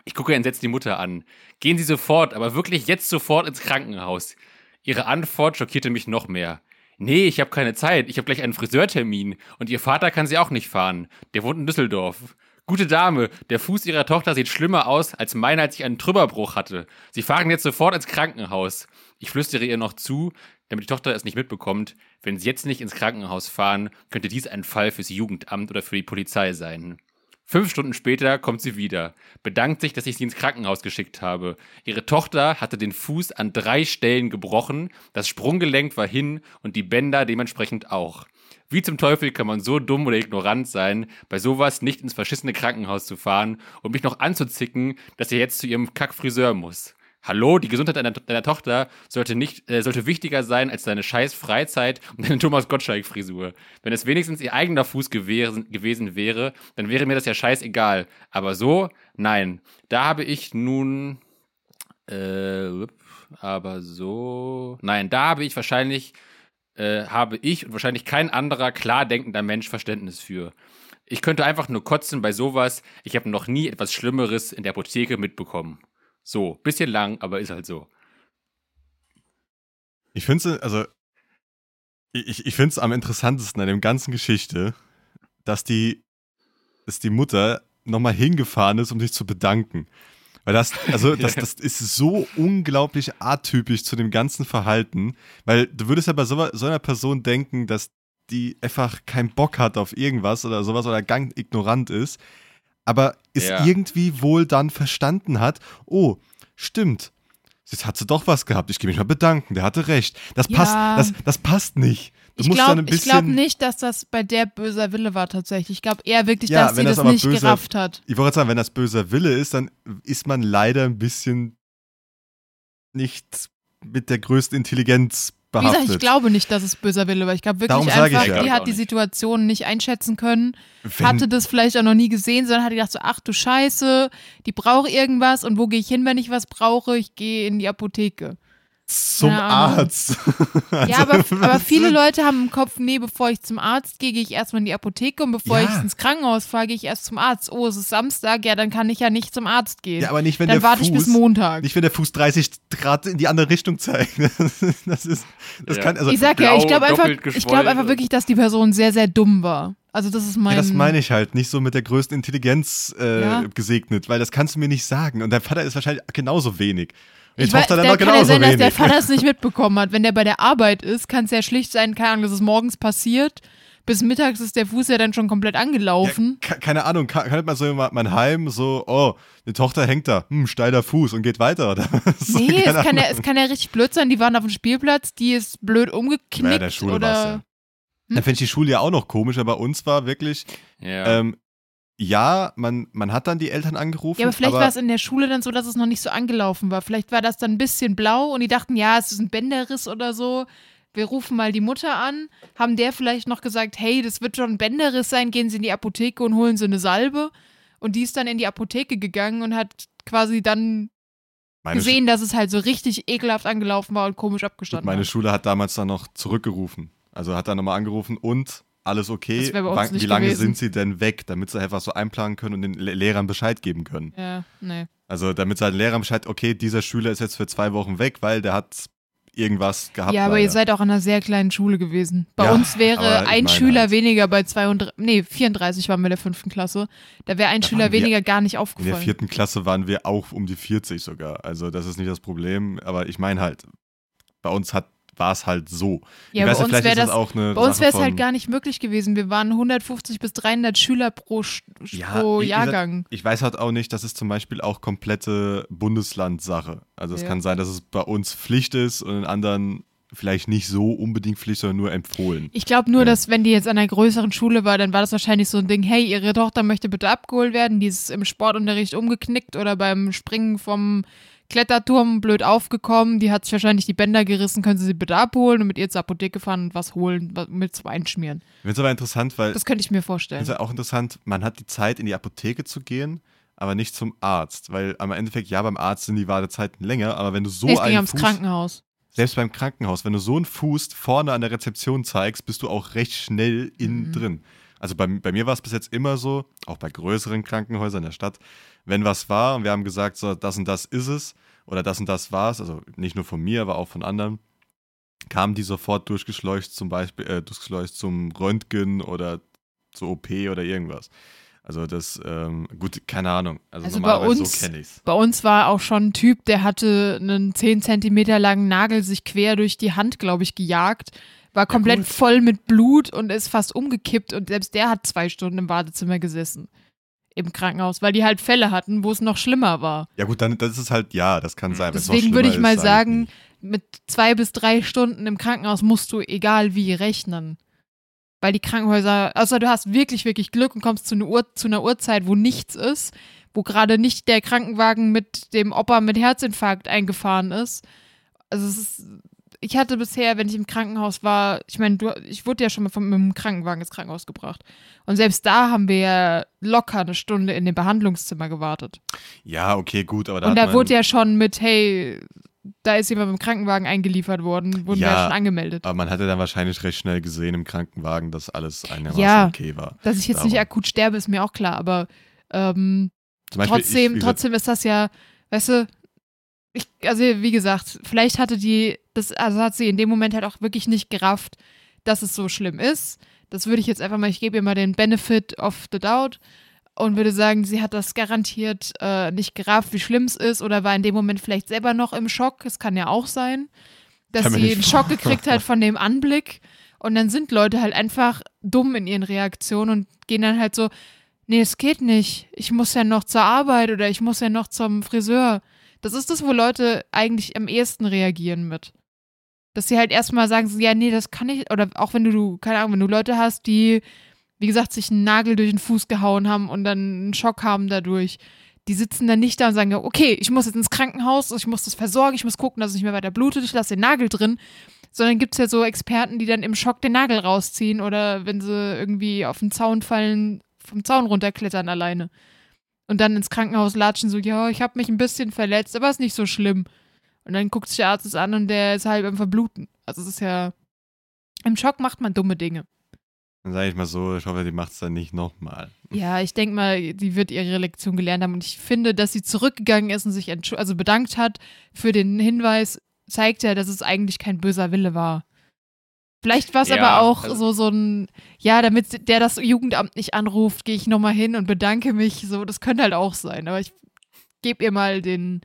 Ich gucke entsetzt die Mutter an. Gehen Sie sofort, aber wirklich jetzt sofort ins Krankenhaus. Ihre Antwort schockierte mich noch mehr. Nee, ich habe keine Zeit. Ich habe gleich einen Friseurtermin. Und Ihr Vater kann Sie auch nicht fahren. Der wohnt in Düsseldorf. Gute Dame, der Fuß Ihrer Tochter sieht schlimmer aus als meiner, als ich einen Trümmerbruch hatte. Sie fahren jetzt sofort ins Krankenhaus. Ich flüstere ihr noch zu, damit die Tochter es nicht mitbekommt, wenn sie jetzt nicht ins Krankenhaus fahren, könnte dies ein Fall fürs Jugendamt oder für die Polizei sein. Fünf Stunden später kommt sie wieder, bedankt sich, dass ich sie ins Krankenhaus geschickt habe. Ihre Tochter hatte den Fuß an drei Stellen gebrochen, das Sprunggelenk war hin und die Bänder dementsprechend auch. Wie zum Teufel kann man so dumm oder ignorant sein, bei sowas nicht ins verschissene Krankenhaus zu fahren und mich noch anzuzicken, dass er jetzt zu ihrem Kackfriseur muss? Hallo, die Gesundheit deiner, deiner Tochter sollte nicht, äh, sollte wichtiger sein als deine scheiß Freizeit und deine Thomas Gottschalk-Frisur. Wenn es wenigstens ihr eigener Fuß gewesen, gewesen wäre, dann wäre mir das ja scheißegal. Aber so, nein. Da habe ich nun, äh, aber so, nein, da habe ich wahrscheinlich, äh, habe ich und wahrscheinlich kein anderer klar denkender Mensch Verständnis für. Ich könnte einfach nur kotzen bei sowas. Ich habe noch nie etwas Schlimmeres in der Apotheke mitbekommen. So, bisschen lang, aber ist halt so. Ich finde es, also, ich, ich finde es am interessantesten an dem ganzen Geschichte, dass die, dass die Mutter nochmal hingefahren ist, um sich zu bedanken. Weil das, also, das, das ist so unglaublich atypisch zu dem ganzen Verhalten. Weil du würdest ja bei so, so einer Person denken, dass die einfach keinen Bock hat auf irgendwas oder sowas oder gang ignorant ist aber es ja. irgendwie wohl dann verstanden hat, oh, stimmt, jetzt hat sie doch was gehabt, ich gehe mich mal bedanken, der hatte recht. Das ja. passt, das, das passt nicht. Du ich glaube glaub nicht, dass das bei der böser Wille war tatsächlich. Ich glaube eher wirklich, ja, dass sie das, das nicht böser, gerafft hat. Ich wollte sagen, wenn das böser Wille ist, dann ist man leider ein bisschen nicht mit der größten Intelligenz behaftet. Wie gesagt, ich glaube nicht, dass es böser Wille war. Ich glaube wirklich Darum einfach, ja. die hat die Situation nicht einschätzen können, wenn, hatte das vielleicht auch noch nie gesehen, sondern hat gedacht so, ach du Scheiße, die braucht irgendwas und wo gehe ich hin, wenn ich was brauche? Ich gehe in die Apotheke zum Arzt. also, ja, aber, aber viele Leute haben im Kopf, nee, bevor ich zum Arzt gehe, gehe ich erstmal in die Apotheke und bevor ja. ich ins Krankenhaus fahre, gehe ich erst zum Arzt. Oh, es ist Samstag, ja, dann kann ich ja nicht zum Arzt gehen. Ja, aber nicht, wenn dann der warte Fuß, ich bis Montag. Nicht, wenn der Fuß 30 Grad in die andere Richtung zeigt. Das ist, das ja. kann, also ich sag ja, ich glaube einfach, ich glaube einfach wirklich, dass die Person sehr, sehr dumm war. Also das ist mein. Ja, das meine ich halt, nicht so mit der größten Intelligenz äh, ja. gesegnet, weil das kannst du mir nicht sagen. Und dein Vater ist wahrscheinlich genauso wenig. Die ich Tochter weiß, dann noch genauso ja sein, wenig. dass der Vater es nicht mitbekommen hat. Wenn der bei der Arbeit ist, kann es ja schlicht sein, keine Ahnung, dass es morgens passiert. Bis mittags ist der Fuß ja dann schon komplett angelaufen. Ja, keine Ahnung, kann, kann man so mein Heim so, oh, die Tochter hängt da, hm, steiler Fuß und geht weiter, oder? so, nee, es kann, ja, es kann ja richtig blöd sein, die waren auf dem Spielplatz, die ist blöd umgeknickt. Ja, in der Schule oder. Ja. Hm? Dann fände ich die Schule ja auch noch komisch, aber bei uns war wirklich, ja. ähm, ja, man, man hat dann die Eltern angerufen. Ja, aber vielleicht aber war es in der Schule dann so, dass es noch nicht so angelaufen war. Vielleicht war das dann ein bisschen blau und die dachten, ja, es ist ein Bänderriss oder so. Wir rufen mal die Mutter an. Haben der vielleicht noch gesagt, hey, das wird schon ein Bänderriss sein, gehen Sie in die Apotheke und holen Sie eine Salbe. Und die ist dann in die Apotheke gegangen und hat quasi dann meine gesehen, Sch dass es halt so richtig ekelhaft angelaufen war und komisch abgestanden Meine war. Schule hat damals dann noch zurückgerufen. Also hat dann nochmal angerufen und alles okay. Wie lange gewesen. sind sie denn weg, damit sie einfach so einplanen können und den Lehrern Bescheid geben können? Ja, nee. Also damit sie halt den Lehrern Bescheid, okay, dieser Schüler ist jetzt für zwei Wochen weg, weil der hat irgendwas gehabt. Ja, aber leider. ihr seid auch an einer sehr kleinen Schule gewesen. Bei ja, uns wäre ein Schüler halt. weniger bei 32, nee, 34 waren wir in der fünften Klasse. Da wäre ein da Schüler weniger gar nicht aufgefallen. In der vierten Klasse waren wir auch um die 40 sogar. Also das ist nicht das Problem. Aber ich meine halt, bei uns hat war es halt so. Ja, ich bei uns wäre das, auch eine Bei uns wäre es halt gar nicht möglich gewesen. Wir waren 150 bis 300 Schüler pro, ja, pro Jahrgang. Ich, ich, weiß halt auch nicht, das ist zum Beispiel auch komplette Bundeslandsache. Also es ja. kann sein, dass es bei uns Pflicht ist und in anderen vielleicht nicht so unbedingt Pflicht, sondern nur empfohlen. Ich glaube nur, ja. dass wenn die jetzt an einer größeren Schule war, dann war das wahrscheinlich so ein Ding, hey, ihre Tochter möchte bitte abgeholt werden, die ist im Sportunterricht umgeknickt oder beim Springen vom Kletterturm blöd aufgekommen, die hat sich wahrscheinlich die Bänder gerissen, können Sie sie bitte abholen und mit ihr zur Apotheke fahren und was holen, mit zum Einschmieren. Finde es aber interessant, weil. Das könnte ich mir vorstellen. Finde es auch interessant, man hat die Zeit, in die Apotheke zu gehen, aber nicht zum Arzt, weil am Endeffekt, ja, beim Arzt sind die Wartezeiten länger, aber wenn du so nee, es einen. Fuß, Krankenhaus. Selbst beim Krankenhaus, wenn du so einen Fuß vorne an der Rezeption zeigst, bist du auch recht schnell innen mhm. drin. Also bei, bei mir war es bis jetzt immer so, auch bei größeren Krankenhäusern in der Stadt, wenn was war und wir haben gesagt, so, das und das ist es oder das und das war es, also nicht nur von mir, aber auch von anderen, kamen die sofort durchgeschleucht zum Beispiel, äh, durchgeschleucht zum Röntgen oder zur OP oder irgendwas. Also das, ähm, gut, keine Ahnung. Also, also bei uns, so Bei uns war auch schon ein Typ, der hatte einen 10 Zentimeter langen Nagel sich quer durch die Hand, glaube ich, gejagt. War komplett ja, voll mit Blut und ist fast umgekippt und selbst der hat zwei Stunden im Wartezimmer gesessen im Krankenhaus, weil die halt Fälle hatten, wo es noch schlimmer war. Ja gut, dann das ist es halt, ja, das kann sein. Deswegen würde ich mal ist, sagen, mit zwei bis drei Stunden im Krankenhaus musst du egal wie rechnen. Weil die Krankenhäuser, außer du hast wirklich, wirklich Glück und kommst zu einer, Uhr, zu einer Uhrzeit, wo nichts ist, wo gerade nicht der Krankenwagen mit dem Opa mit Herzinfarkt eingefahren ist. Also es ist, ich hatte bisher, wenn ich im Krankenhaus war, ich meine, ich wurde ja schon mal vom, mit dem Krankenwagen ins Krankenhaus gebracht. Und selbst da haben wir ja locker eine Stunde in dem Behandlungszimmer gewartet. Ja, okay, gut, aber da Und da wurde ja schon mit, hey, da ist jemand mit dem Krankenwagen eingeliefert worden, wurden ja, wir ja schon angemeldet. Aber man hatte dann wahrscheinlich recht schnell gesehen im Krankenwagen, dass alles einigermaßen ja, okay war. Dass ich jetzt Darum. nicht akut sterbe, ist mir auch klar, aber ähm, Beispiel, trotzdem, ich, trotzdem ist das ja, weißt du, ich, also wie gesagt, vielleicht hatte die, das, also hat sie in dem Moment halt auch wirklich nicht gerafft, dass es so schlimm ist. Das würde ich jetzt einfach mal, ich gebe ihr mal den Benefit of the doubt und würde sagen, sie hat das garantiert äh, nicht gerafft, wie schlimm es ist oder war in dem Moment vielleicht selber noch im Schock. Es kann ja auch sein, dass sie einen Schock gekriegt hat von dem Anblick. Und dann sind Leute halt einfach dumm in ihren Reaktionen und gehen dann halt so, nee, es geht nicht. Ich muss ja noch zur Arbeit oder ich muss ja noch zum Friseur. Das ist das, wo Leute eigentlich am ehesten reagieren mit. Dass sie halt erstmal sagen, ja, nee, das kann ich, oder auch wenn du, keine Ahnung, wenn du Leute hast, die wie gesagt, sich einen Nagel durch den Fuß gehauen haben und dann einen Schock haben dadurch. Die sitzen dann nicht da und sagen, okay, ich muss jetzt ins Krankenhaus, ich muss das versorgen, ich muss gucken, dass es nicht mehr weiter blutet, ich lasse den Nagel drin. Sondern gibt es ja so Experten, die dann im Schock den Nagel rausziehen oder wenn sie irgendwie auf den Zaun fallen, vom Zaun runterklettern alleine. Und dann ins Krankenhaus latschen, so, ja, ich habe mich ein bisschen verletzt, aber ist nicht so schlimm. Und dann guckt sich der Arzt es an und der ist halb am Verbluten. Also es ist ja. Im Schock macht man dumme Dinge. Dann sage ich mal so, ich hoffe, die macht es dann nicht nochmal. Ja, ich denke mal, die wird ihre Lektion gelernt haben. Und ich finde, dass sie zurückgegangen ist und sich also bedankt hat für den Hinweis, zeigt ja, dass es eigentlich kein böser Wille war. Vielleicht war es ja, aber auch also so, so ein, ja, damit der das Jugendamt nicht anruft, gehe ich nochmal hin und bedanke mich. So, das könnte halt auch sein. Aber ich gebe ihr mal den,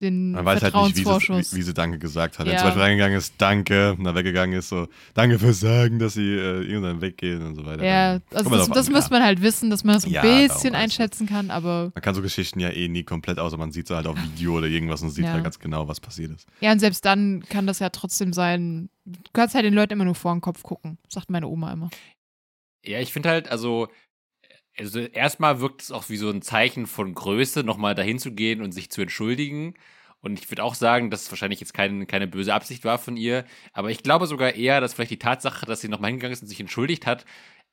den Man weiß halt nicht, wie sie, wie sie, Danke gesagt hat. Ja. Wenn zum Beispiel reingegangen ist, Danke, und dann weggegangen ist, so, Danke fürs Sagen, dass sie äh, irgendwann weggehen und so weiter. Ja, also das, das muss man halt wissen, dass man das ein ja, bisschen einschätzen kann, aber. Man kann so Geschichten ja eh nie komplett, außer man sieht sie halt auf Video oder irgendwas und sieht ja. halt ganz genau, was passiert ist. Ja, und selbst dann kann das ja trotzdem sein, du kannst halt den Leuten immer nur vor den Kopf gucken, sagt meine Oma immer. Ja, ich finde halt, also also erstmal wirkt es auch wie so ein Zeichen von Größe, nochmal dahin zu gehen und sich zu entschuldigen. Und ich würde auch sagen, dass es wahrscheinlich jetzt kein, keine böse Absicht war von ihr. Aber ich glaube sogar eher, dass vielleicht die Tatsache, dass sie nochmal hingegangen ist und sich entschuldigt hat,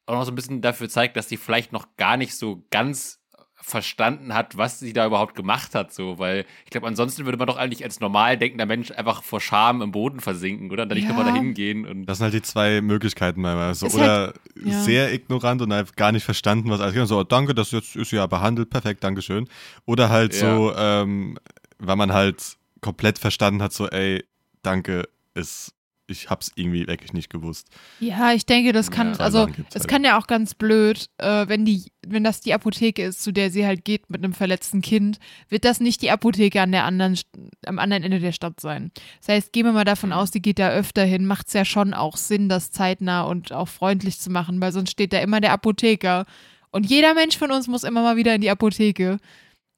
auch noch so ein bisschen dafür zeigt, dass sie vielleicht noch gar nicht so ganz verstanden hat, was sie da überhaupt gemacht hat, so, weil ich glaube, ansonsten würde man doch eigentlich als normal denkender Mensch einfach vor Scham im Boden versinken, oder? Und dann ja. nicht nochmal dahin gehen. Und das sind halt die zwei Möglichkeiten manchmal. So, oder halt, ja. sehr ignorant und halt gar nicht verstanden, was alles geht. So, danke, das jetzt ist ja behandelt, perfekt, Dankeschön. Oder halt ja. so, ähm, weil man halt komplett verstanden hat, so, ey, danke, ist ich hab's irgendwie wirklich nicht gewusst. Ja, ich denke, das kann, ja, also es halt. kann ja auch ganz blöd, äh, wenn die, wenn das die Apotheke ist, zu der sie halt geht mit einem verletzten Kind, wird das nicht die Apotheke an der anderen, am anderen Ende der Stadt sein. Das heißt, gehen wir mal davon aus, die geht da öfter hin, macht's ja schon auch Sinn, das zeitnah und auch freundlich zu machen, weil sonst steht da immer der Apotheker. Und jeder Mensch von uns muss immer mal wieder in die Apotheke.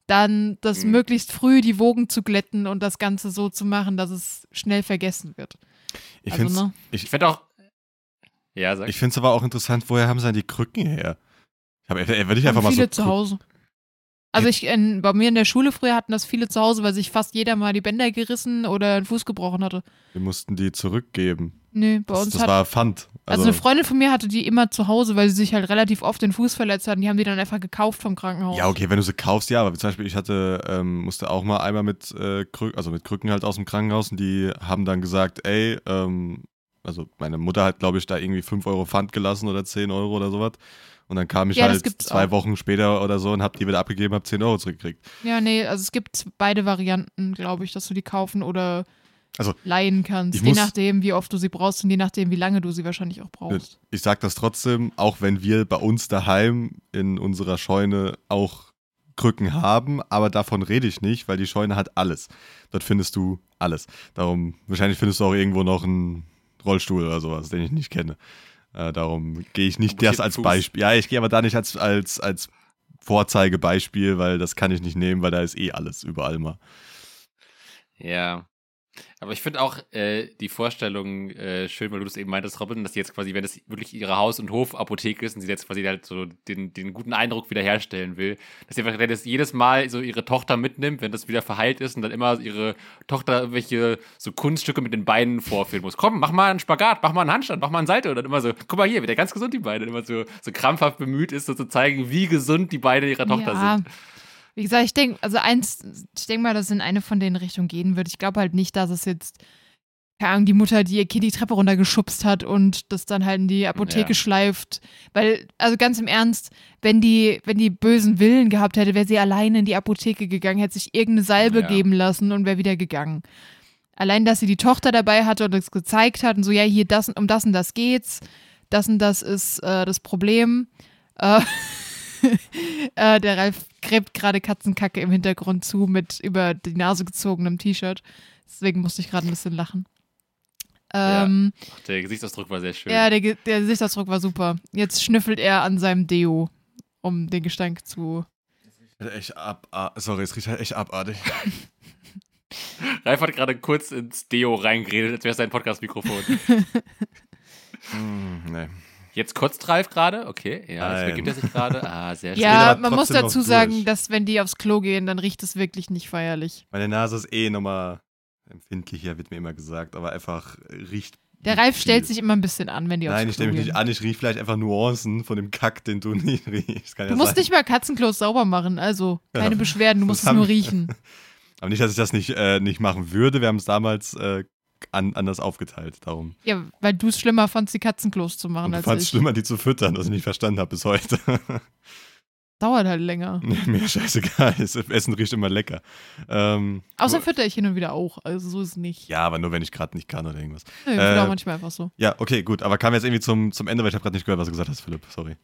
Dann das mhm. möglichst früh die Wogen zu glätten und das Ganze so zu machen, dass es schnell vergessen wird. Ich also, ne? ich finde auch. Ja, sag. Ich finde es aber auch interessant, woher haben sie denn die Krücken her? Ich habe, würde ich einfach mal viele so. zu Hause. Also ich, in, bei mir in der Schule früher hatten das viele zu Hause, weil sich fast jeder mal die Bänder gerissen oder einen Fuß gebrochen hatte. Wir mussten die zurückgeben. Nee, bei das, uns das hat, war Pfand. Also, also, eine Freundin von mir hatte die immer zu Hause, weil sie sich halt relativ oft den Fuß verletzt hatten. Die haben die dann einfach gekauft vom Krankenhaus. Ja, okay, wenn du sie kaufst, ja. Aber zum Beispiel, ich hatte, ähm, musste auch mal einmal mit, äh, Krücken, also mit Krücken halt aus dem Krankenhaus und die haben dann gesagt, ey, ähm, also meine Mutter hat, glaube ich, da irgendwie 5 Euro Pfand gelassen oder 10 Euro oder sowas. Und dann kam ich ja, halt zwei auch. Wochen später oder so und hab die wieder abgegeben, hab 10 Euro zurückgekriegt. Ja, nee, also es gibt beide Varianten, glaube ich, dass du die kaufen oder also, leihen kannst. Je nachdem, wie oft du sie brauchst und je nachdem, wie lange du sie wahrscheinlich auch brauchst. Ich sag das trotzdem, auch wenn wir bei uns daheim in unserer Scheune auch Krücken haben, aber davon rede ich nicht, weil die Scheune hat alles. Dort findest du alles. Darum, wahrscheinlich findest du auch irgendwo noch einen Rollstuhl oder sowas, den ich nicht kenne. Äh, darum gehe ich nicht das als Beispiel. Ja, ich gehe aber da nicht als, als, als Vorzeigebeispiel, weil das kann ich nicht nehmen, weil da ist eh alles überall mal. Ja. Aber ich finde auch äh, die Vorstellung äh, schön, weil du das eben meintest, Robin, dass sie jetzt quasi, wenn es wirklich ihre Haus- und Hofapotheke ist und sie jetzt quasi halt so den, den guten Eindruck wiederherstellen will, dass sie einfach dass jedes Mal so ihre Tochter mitnimmt, wenn das wieder verheilt ist und dann immer ihre Tochter irgendwelche so Kunststücke mit den Beinen vorführen muss. Komm, mach mal einen Spagat, mach mal einen Handstand, mach mal einen Seite und dann immer so, guck mal hier, wieder ganz gesund die Beine, und immer so, so krampfhaft bemüht ist, so zu zeigen, wie gesund die Beine ihrer Tochter Ja. sind. Wie gesagt, ich denke, also eins, ich denke mal, dass es in eine von den Richtungen gehen wird. Ich glaube halt nicht, dass es jetzt, keine Ahnung, die Mutter, die ihr Kind die Treppe runtergeschubst hat und das dann halt in die Apotheke Ja. schleift. Weil, also ganz im Ernst, wenn die, wenn die bösen Willen gehabt hätte, wäre sie alleine in die Apotheke gegangen, hätte sich irgendeine Salbe Ja. geben lassen und wäre wieder gegangen. Allein, dass sie die Tochter dabei hatte und es gezeigt hat und so, ja, hier, das, um das und das geht's, das und das ist äh, das Problem. Äh, äh, der Ralf gräbt gerade Katzenkacke im Hintergrund zu mit über die Nase gezogenem T-Shirt. Deswegen musste ich gerade ein bisschen lachen. Ähm, Ach, der Gesichtsausdruck war sehr schön. ja, der, Ge- der Gesichtsausdruck war super. Jetzt schnüffelt er an seinem Deo, um den Gestank zu. Echt ab, ah, sorry, es riecht halt echt abartig. Ralf hat gerade kurz ins Deo reingeredet, als wäre es sein Podcast-Mikrofon. Mm, nee. Jetzt kotzt Ralf gerade? Okay, ja, jetzt Nein. begibt er sich gerade. Ah, sehr schön. Ja, man muss dazu sagen, dass wenn die aufs Klo gehen, dann riecht es wirklich nicht feierlich. Meine Nase ist eh nochmal empfindlicher, wird mir immer gesagt, aber einfach riecht. Der Ralf viel. stellt sich immer ein bisschen an, wenn die Nein, ich aufs Klo stelle mich gehen. nicht an, ich rieche vielleicht einfach Nuancen von dem Kack, den du nicht riechst. Kann Du ja musst sein. nicht mal Katzenklos sauber machen, also keine Ja. Beschwerden, du musst es nur riechen. Aber nicht, dass ich das nicht, äh, nicht machen würde. Wir haben es damals äh, an, anders aufgeteilt. Darum. Ja, weil du es schlimmer fandst, die Katzenklos zu machen Und du als fandst es schlimmer, die zu füttern, was ich nicht verstanden habe bis heute. Dauert halt länger. Mir scheißegal. Das Essen riecht immer lecker. Ähm, Außer fütter ich hin und wieder auch, also so ist es nicht. ja, aber nur wenn ich gerade nicht kann oder irgendwas. Nö, ich Äh, auch manchmal einfach so. Ja, okay, gut. Aber kam jetzt irgendwie zum, zum Ende, weil ich habe gerade nicht gehört, was du gesagt hast, Philipp. Sorry.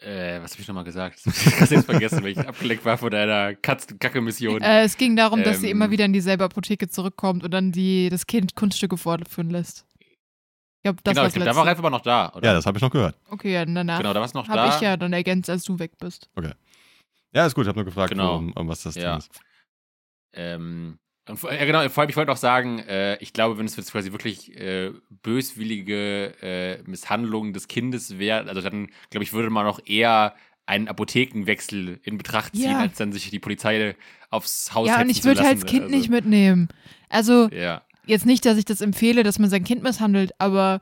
Äh, was habe ich nochmal gesagt? Hab ich gerade jetzt vergessen, weil ich abgelenkt war von deiner Katzenkacke-Mission. Äh, es ging darum, dass sie ähm, immer wieder in dieselbe Apotheke zurückkommt und dann die, das Kind Kunststücke vorführen lässt. Ich glaube, das genau, war ich das glaube, da war Ralf aber noch da, oder? Ja, das habe ich noch gehört. Okay, ja, danach genau, da noch habe da. ich ja dann ergänzt, als du weg bist. Ja, ist gut. Ich habe nur gefragt, Genau. um, um was das Ja. Ding ist. Ähm, und ja, genau, vor allem, ich wollte auch sagen, äh, ich glaube, wenn es jetzt quasi wirklich äh, böswillige äh, Misshandlung des Kindes wäre, also dann, glaube ich, würde man auch eher einen Apothekenwechsel in Betracht ziehen, Ja. als dann sich die Polizei aufs Haus ja, und ich würde halt das Kind Also, nicht mitnehmen. Also, Ja, jetzt nicht, dass ich das empfehle, dass man sein Kind misshandelt, aber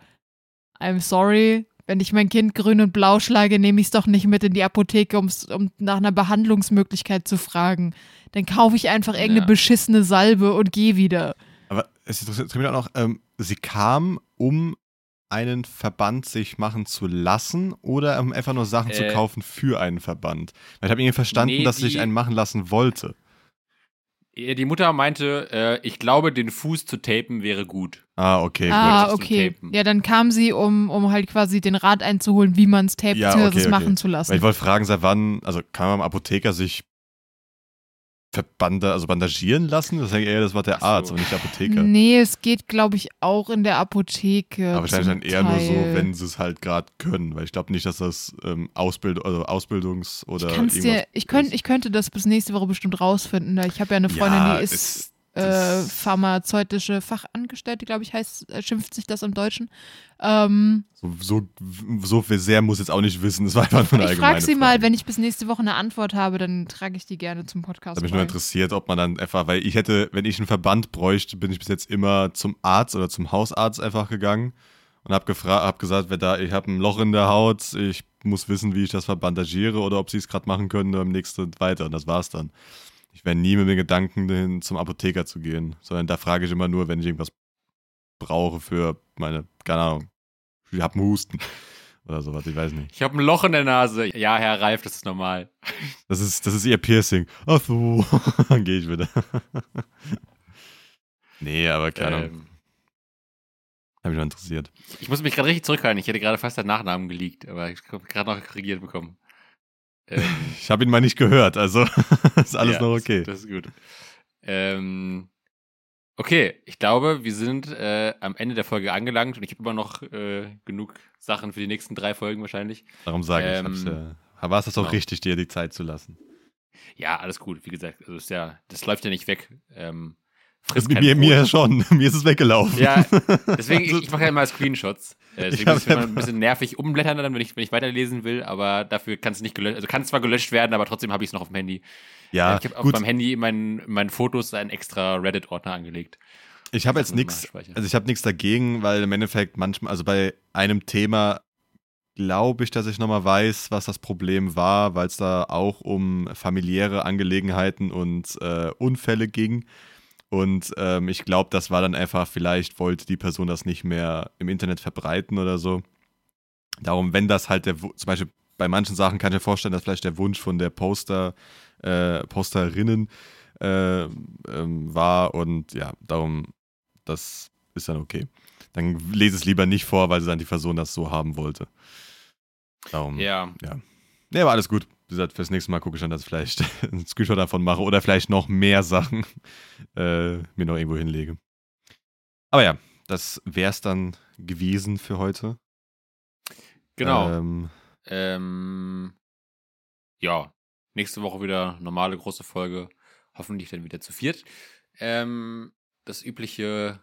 I'm sorry, wenn ich mein Kind grün und blau schlage, nehme ich es doch nicht mit in die Apotheke, um's, um nach einer Behandlungsmöglichkeit zu fragen. Dann kaufe ich einfach irgendeine Ja. beschissene Salbe und gehe wieder. Aber es interessiert mich auch noch, ähm, sie kam, um einen Verband sich machen zu lassen oder um einfach nur Sachen zu Äh. kaufen für einen Verband? Weil ich habe irgendwie verstanden, Nee, dass sie sich einen machen lassen wollte. Die Mutter meinte, äh, ich glaube, den Fuß zu tapen wäre gut. Ah, okay, ah, zum okay. Ja, dann kam sie, um, um halt quasi den Rat einzuholen, wie man es tapet, Ja, okay, es okay. machen zu gut. lassen. Weil ich wollte fragen, seit wann, also kann man am Apotheker sich Verbande, also bandagieren lassen? Das ist ja eher das war der Ach so. Arzt, aber nicht der Apotheker. Nee, es geht, glaube ich, auch in der Apotheke. Aber wahrscheinlich dann eher nur so, Teil. wenn sie es halt gerade können, weil ich glaube nicht, dass das ähm, Ausbild also Ausbildungs- oder Ich, dir, ich, könnt, ich könnte das bis nächste Woche bestimmt rausfinden. weil Ich habe ja eine Freundin, Ja, die ist äh, pharmazeutische Fachangestellte, glaube ich, heißt, äh, schimpft sich das im Deutschen. Ähm, So, so, so viel sehr muss jetzt auch nicht wissen. Das war einfach nur eine ich frage sie mal, Frage. wenn ich bis nächste Woche eine Antwort habe, dann trage ich die gerne zum Podcast. Da mich nur bei. interessiert, ob man dann einfach, weil ich hätte, wenn ich einen Verband bräuchte, bin ich bis jetzt immer zum Arzt oder zum Hausarzt einfach gegangen und habe gefragt, habe gesagt, wer da, ich habe ein Loch in der Haut, ich muss wissen, wie ich das verbandagiere oder ob sie es gerade machen können beim nächsten weiter. Und das war's dann. Ich wäre nie mit dem Gedanken, hin zum Apotheker zu gehen, sondern da frage ich immer nur, wenn ich irgendwas brauche für meine, keine Ahnung, ich habe einen Husten oder sowas, ich weiß nicht. Ich habe ein Loch in der Nase. Ja, Herr Ralf, das ist normal. Das ist, das ist ihr Piercing. Ach so, dann gehe ich wieder. nee, aber keine Ahnung. Ähm, Hat mich nur interessiert. ich muss mich gerade richtig zurückhalten. Ich hätte gerade fast deinen Nachnamen geleakt, aber ich habe gerade noch korrigiert bekommen. Ähm, Ich habe ihn mal nicht gehört, also ist alles ja, noch okay. Das, das ist gut. Ähm, okay, ich glaube, wir sind äh, am Ende der Folge angelangt und ich habe immer noch äh, genug Sachen für die nächsten drei Folgen wahrscheinlich. Darum sage ich, ähm, hab's ja, war es das auch genau. richtig, dir die Zeit zu lassen. Ja, alles gut. Wie gesagt, also ist ja, das läuft ja nicht weg. Ähm, frisst mir, mir schon, mir ist es weggelaufen. Ja, deswegen, ich, ich mache ja immer Screenshots. Äh, deswegen muss ich immer ein bisschen nervig umblättern, dann, wenn ich, wenn ich weiterlesen will, aber dafür kann es nicht gelöscht, also kann zwar gelöscht werden, aber trotzdem habe ich es noch auf dem Handy. Ja, ich habe auch beim Handy in meinen, in meinen Fotos einen extra Reddit-Ordner angelegt. Ich habe jetzt nichts, also ich habe nichts dagegen, weil im Endeffekt manchmal, also bei einem Thema glaube ich, dass ich nochmal weiß, was das Problem war, weil es da auch um familiäre Angelegenheiten und äh, Unfälle ging. Und ähm, ich glaube, das war dann einfach, vielleicht wollte die Person das nicht mehr im Internet verbreiten oder so. Darum, wenn das halt der, zum Beispiel bei manchen Sachen kann ich mir vorstellen, dass vielleicht der Wunsch von der Poster, äh, Posterinnen äh, ähm, war und ja, darum, das ist dann okay. Dann lese es lieber nicht vor, weil dann die Person das so haben wollte. Darum, ja. Ja, nee, aber alles gut. Wie gesagt, fürs nächste Mal gucke ich dann, dass ich vielleicht einen Screenshot davon mache oder vielleicht noch mehr Sachen äh, mir noch irgendwo hinlege. Aber ja, das wäre es dann gewesen für heute. Genau. Ähm, ähm, ja, nächste Woche wieder normale große Folge. Hoffentlich dann wieder zu viert. Ähm, das übliche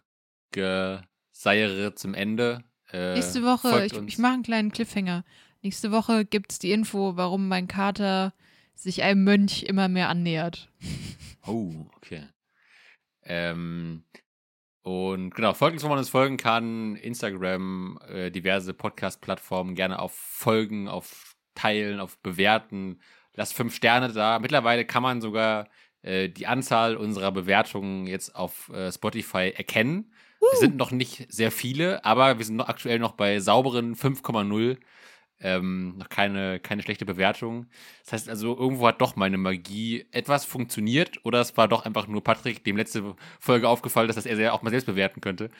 Geseiere zum Ende. Äh, Nächste Woche, ich, ich mache einen kleinen Cliffhanger. Nächste Woche gibt es die Info, warum mein Kater sich einem Mönch immer mehr annähert. Oh, okay. Ähm, und genau, folgt uns, wo man uns folgen kann. Instagram, äh, diverse Podcast-Plattformen. Gerne auf Folgen, auf Teilen, auf Bewerten. Lasst fünf Sterne da. Mittlerweile kann man sogar äh, die Anzahl unserer Bewertungen jetzt auf äh, Spotify erkennen. Uh. Wir sind noch nicht sehr viele, aber wir sind noch aktuell noch bei sauberen 5,0 ähm, noch keine, keine schlechte Bewertung. Das heißt also, irgendwo hat doch meine Magie etwas funktioniert oder es war doch einfach nur Patrick, dem letzte Folge aufgefallen ist, dass er auch mal selbst bewerten könnte.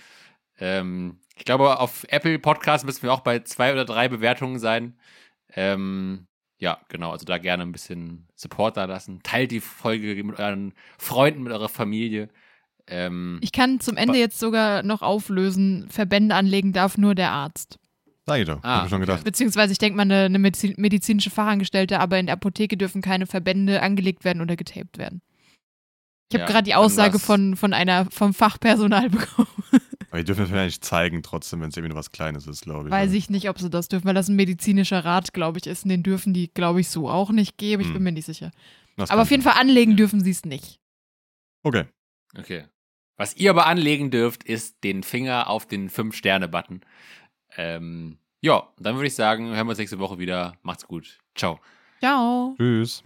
Ähm, ich glaube, auf Apple Podcast müssen wir auch bei zwei oder drei Bewertungen sein. Ähm, ja, genau, also da gerne ein bisschen Support da lassen. Teilt die Folge mit euren Freunden, mit eurer Familie. Ähm, ich kann zum Ende jetzt sogar noch auflösen, Verbände anlegen darf nur der Arzt. Sag ich doch, ah, hab ich schon gedacht. Beziehungsweise ich denke mal eine, eine medizinische Fachangestellte, aber in der Apotheke dürfen keine Verbände angelegt werden oder getaped werden. Ich habe ja, gerade die Aussage von, von einer vom Fachpersonal bekommen. Aber die dürfen es vielleicht nicht zeigen, trotzdem, wenn es irgendwie nur was Kleines ist, glaube ich. Weiß ich nicht, ob sie das dürfen, weil das ein medizinischer Rat, glaube ich, ist. Und den dürfen die, glaube ich, so auch nicht geben. Ich hm. bin mir nicht sicher. Das aber auf jeden sein. Fall anlegen dürfen sie es nicht. Okay. Okay. Was ihr aber anlegen dürft, ist den Finger auf den Fünf-Sterne-Button. Ähm, ja, dann würde ich sagen, hören wir uns nächste Woche wieder. Macht's gut. Ciao. Ciao. Tschüss.